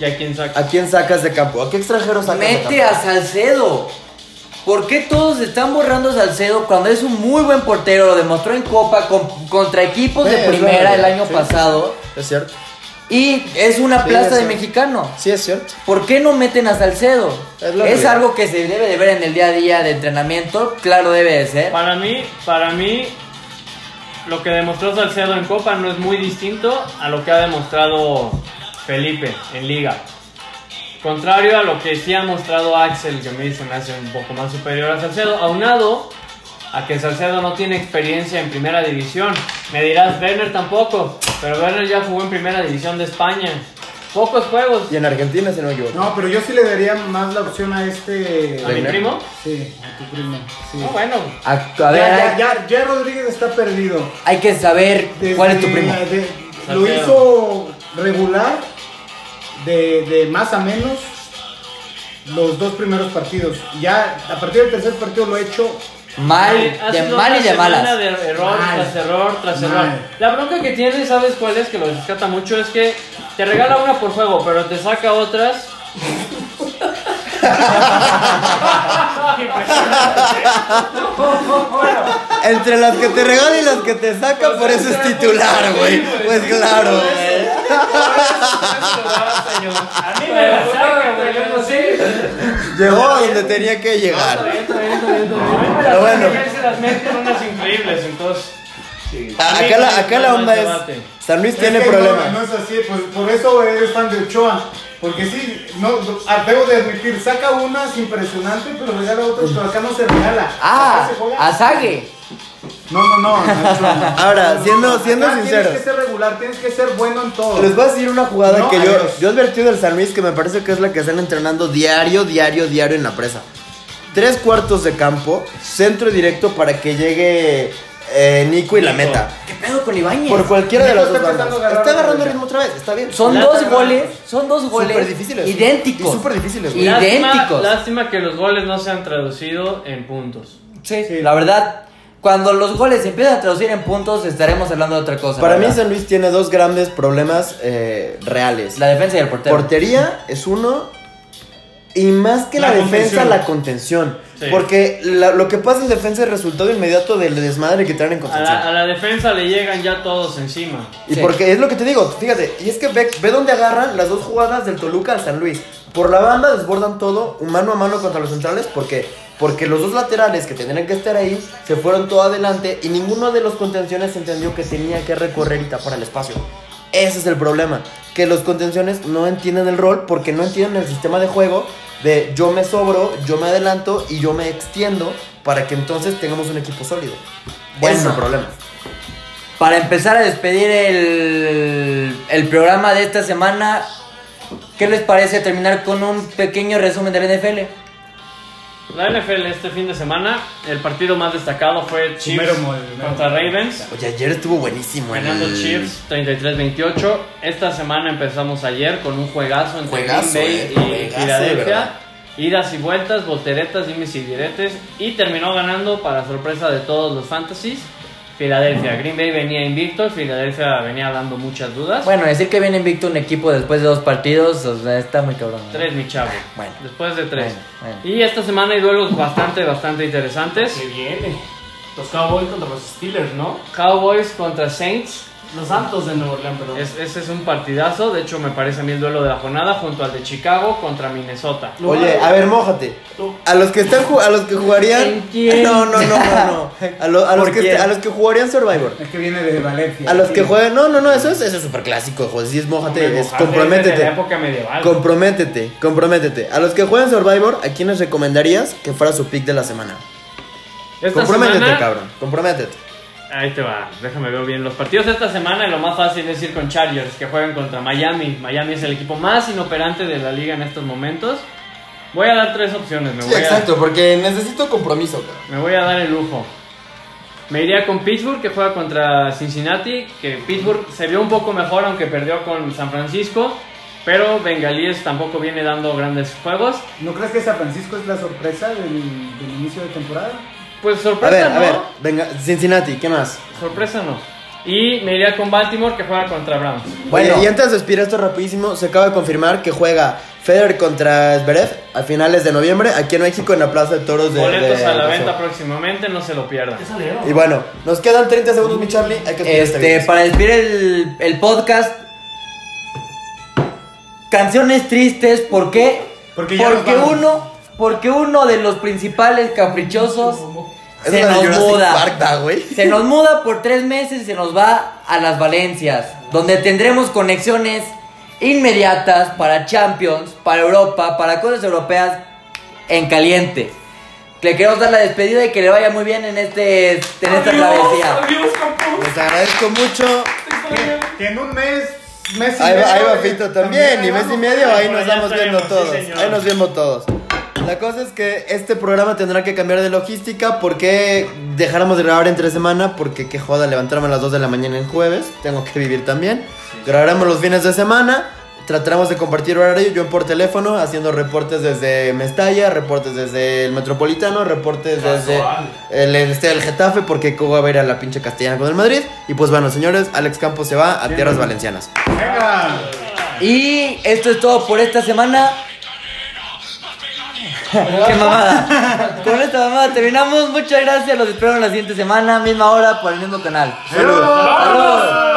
S3: ¿Y a quién saca?
S5: ¿A quién sacas de campo? ¿A qué extranjero sacas de
S1: Mete
S5: campo?
S1: a Salcedo. ¿Por qué todos están borrando a Salcedo cuando es un muy buen portero? Lo demostró en Copa con- contra equipos
S5: Sí,
S1: de primera
S5: verdad,
S1: el año
S5: sí.
S1: pasado.
S5: Es cierto.
S1: Y es una
S5: Sí,
S1: plaza
S5: es
S1: de mexicano.
S5: Sí, es cierto.
S1: ¿Por qué no meten a Salcedo?
S5: Es
S1: Es, algo que se debe de ver en el día a día de entrenamiento. Claro, debe de ser.
S3: Para mí, para mí, lo que demostró Salcedo en Copa no es muy distinto a lo que ha demostrado Felipe en Liga. Contrario a lo que sí ha mostrado Axel, que me dicen hace un poco más superior a Salcedo, aunado a que Salcedo no tiene experiencia en primera división. Me dirás, Werner tampoco, pero Werner ya jugó en primera división de España. Pocos juegos.
S5: Y en Argentina, si no me equivoco.
S4: No, pero yo sí le daría más la opción a este.
S3: ¿A mi primo?
S4: Sí, a tu primo. Sí.
S3: No, bueno.
S1: A, a ver,
S4: ya, ya, ya, ya Rodríguez está perdido.
S1: hay que saber
S4: Desde-
S1: cuál es tu primo.
S4: de- lo hizo regular, de, de más a menos, los dos primeros partidos. Ya a partir del tercer partido lo ha hecho.
S1: Mal, de mal y de malas.
S3: de error
S4: Mal.
S3: tras error tras
S4: Mal.
S3: error. La bronca que tiene, ¿sabes cuál es? Que lo rescata mucho, es que te regala una por juego, pero te saca otras.
S5: Entre las que te regala y las que te saca, por eso es titular, güey. Pues claro, güey.
S3: A mí me la saca, güey, yo no sé.
S5: Llegó a donde tenía que llegar. Pero bueno.
S3: las unas increíbles, entonces.
S5: Acá la, acá la onda es. San Luis tiene
S4: Es
S5: problemas.
S4: No, no es así, pues por eso eres fan de Ochoa. Porque sí, no, ah, debo de admitir, saca unas impresionante, pero regala otras, pero acá no se regala.
S1: Ah,
S4: juega-
S1: Azague.
S4: No, no, no.
S5: Ahora, siendo, siendo
S4: Acá
S5: sinceros.
S4: Tienes que ser regular, tienes que ser bueno en todo.
S5: Les voy a decir una jugada
S4: No,
S5: que yo, yo advertí del San Luis que me parece que es la que están entrenando diario, diario, diario en la presa. Tres cuartos de campo, centro directo para que llegue eh, Nico y la meta.
S1: ¿Qué pedo con Ibáñez?
S5: Por cualquiera de
S4: Nico
S5: las dos
S4: está
S5: bandas. agarrando
S4: ritmo.
S5: ritmo otra vez, está bien.
S1: Son
S3: Lástima.
S1: dos goles, son dos goles
S5: Súper difíciles.
S1: idénticos.
S5: Súper difíciles, güey.
S1: Idénticos.
S3: lástima que los goles no se han traducido en puntos.
S1: Sí, la verdad, cuando los goles se empiezan a traducir en puntos, estaremos hablando de otra cosa.
S5: Para mí. San Luis tiene dos grandes problemas eh, reales.
S1: la defensa y el portero.
S5: Portería es uno. Y más que la,
S4: La
S5: defensa, la contención.
S3: Sí.
S5: Porque la- lo que pasa en defensa es resultado inmediato del desmadre que traen en
S3: A
S5: contención.
S3: la, a la defensa le llegan ya todos encima.
S5: Y
S1: Sí.
S5: porque es lo que te digo, fíjate, y es que ve, ve dónde agarran las dos jugadas del Toluca al San Luis. Por la banda desbordan todo, mano a mano contra los centrales, porque porque los dos laterales que tendrían que estar ahí se fueron todo adelante y ninguno de los contenciones entendió que tenía que recorrer y tapar el espacio. Ese es el problema, que los contenciones no entienden el rol porque no entienden el sistema de juego de yo me sobro, yo me adelanto y yo me extiendo para que entonces tengamos un equipo sólido.
S1: Bueno.
S5: Ese es el problema.
S1: Para empezar a despedir el, el programa de esta semana, ¿qué les parece terminar con un pequeño resumen del NFL?
S3: La NFL este fin de semana, el partido más destacado fue Chiefs
S4: mero el mero
S3: contra. Ravens.
S5: Oye, ayer estuvo buenísimo. el-
S3: Ganando Chiefs 33-28. Esta semana empezamos ayer con un juegazo entre
S5: Juegazo,
S3: Green Bay
S5: eh,
S3: y. Filadelfia. Idas y vueltas, volteretas, dimes y diretes. Y terminó ganando, para sorpresa de todos los fantasies, Filadelfia. Green Bay venía invicto, Filadelfia venía dando muchas dudas.
S1: Bueno, decir que viene invicto un equipo después de dos partidos, o sea, está muy cabrón. ¿no?
S3: Tres, mi chavo.
S1: Bueno.
S3: Después de tres.
S1: Bueno, bueno.
S3: Y esta semana hay duelos bastante, bastante interesantes.
S2: Se viene. Los Cowboys contra los Steelers, ¿no?
S3: Cowboys contra Saints.
S2: Los Santos de Nueva Orleans, perdón.
S3: Es- ese es un partidazo. De hecho, me parece a mí el duelo de la jornada junto al de Chicago contra Minnesota.
S5: Oye, a ver, mójate. A los que están a los que jugarían
S3: ¿En quién?
S5: No, no, no, no, no. A, lo- a los
S1: ¿Por
S5: que
S1: quién?
S5: a los que jugarían Survivor.
S4: Es que viene de Valencia.
S5: A los que jueguen, no, no, no, eso es eso es súper clásico, joder, sí es mójate,
S3: Hombre,
S5: es
S3: mojate De la
S5: comprométete.
S3: época medieval.
S5: Comprométete, comprométete. A los que juegan Survivor, ¿a quiénes recomendarías que fuera su pick de la semana?
S3: Esta
S5: comprométete,
S3: semana-
S5: cabrón. Comprométete.
S3: Ahí te va, déjame ver bien. Los partidos de esta semana, lo más fácil es ir con Chargers, que juegan contra Miami. Miami es el equipo más inoperante de la liga en estos momentos. Voy a dar tres opciones. Me,
S5: Sí,
S3: voy,
S5: exacto, porque necesito compromiso.
S3: A, me voy a dar el lujo. Me iría con Pittsburgh, que juega contra Cincinnati. Que Pittsburgh se vio un poco mejor, aunque perdió con San Francisco. Pero Bengalíes tampoco viene dando grandes juegos.
S4: ¿No crees que San Francisco es la sorpresa del, del inicio de temporada?
S3: Pues
S5: A
S3: sorpresa
S5: ver,
S3: no.
S5: a ver, venga, Cincinnati, ¿qué más?
S3: Sorpresa no. Y me iría con Baltimore, que juega contra Browns.
S5: Bueno, y antes de expirar esto rapidísimo, se acaba de confirmar que juega Federer contra Zverev a finales de noviembre aquí en México en la Plaza de Toros de
S3: Boletos
S5: de
S3: a la venta próximamente, no se lo pierdan.
S2: ¿Qué salieron?
S5: Y bueno, nos quedan 30 segundos, mi Charlie. Hay que este
S1: Este, para despedir el, el podcast, canciones tristes, ¿por qué?
S4: Porque
S1: uno, porque uno de los principales caprichosos
S5: Es
S1: se nos muda.
S5: Park, da, güey.
S1: Se nos muda por tres meses y se nos va a las Valencias, donde tendremos conexiones inmediatas para Champions, para Europa, para cosas europeas en caliente. Le queremos dar la despedida y que le vaya muy bien en este en esta travesía.
S2: Adiós.
S5: Les agradezco mucho.
S4: Que en un mes, mes y
S5: Ahí va,
S4: medio,
S5: ahí va Fito también, y mes y medio, ahí nos vamos viendo
S3: sí,
S5: todos.
S3: señor.
S5: Ahí nos vemos todos. La cosa es que este programa tendrá que cambiar de logística porque dejáramos de grabar entre semana porque qué joda levantarme a las 2 de la mañana en jueves, tengo que vivir también. Grabaremos los fines de semana, trataremos de compartir horario, yo por teléfono haciendo reportes desde Mestalla, reportes desde el Metropolitano, reportes desde el, este, el Getafe porque Coco va a ver a la pinche Castellana con el Madrid. Y pues bueno, señores, Alex Campos se va a tierras valencianas.
S1: Y esto es todo por esta semana. Qué mamada. Con esta mamada terminamos. Muchas gracias. Los espero en la siguiente semana, misma hora, por el mismo canal.
S5: Saludos.
S2: ¡Vámonos!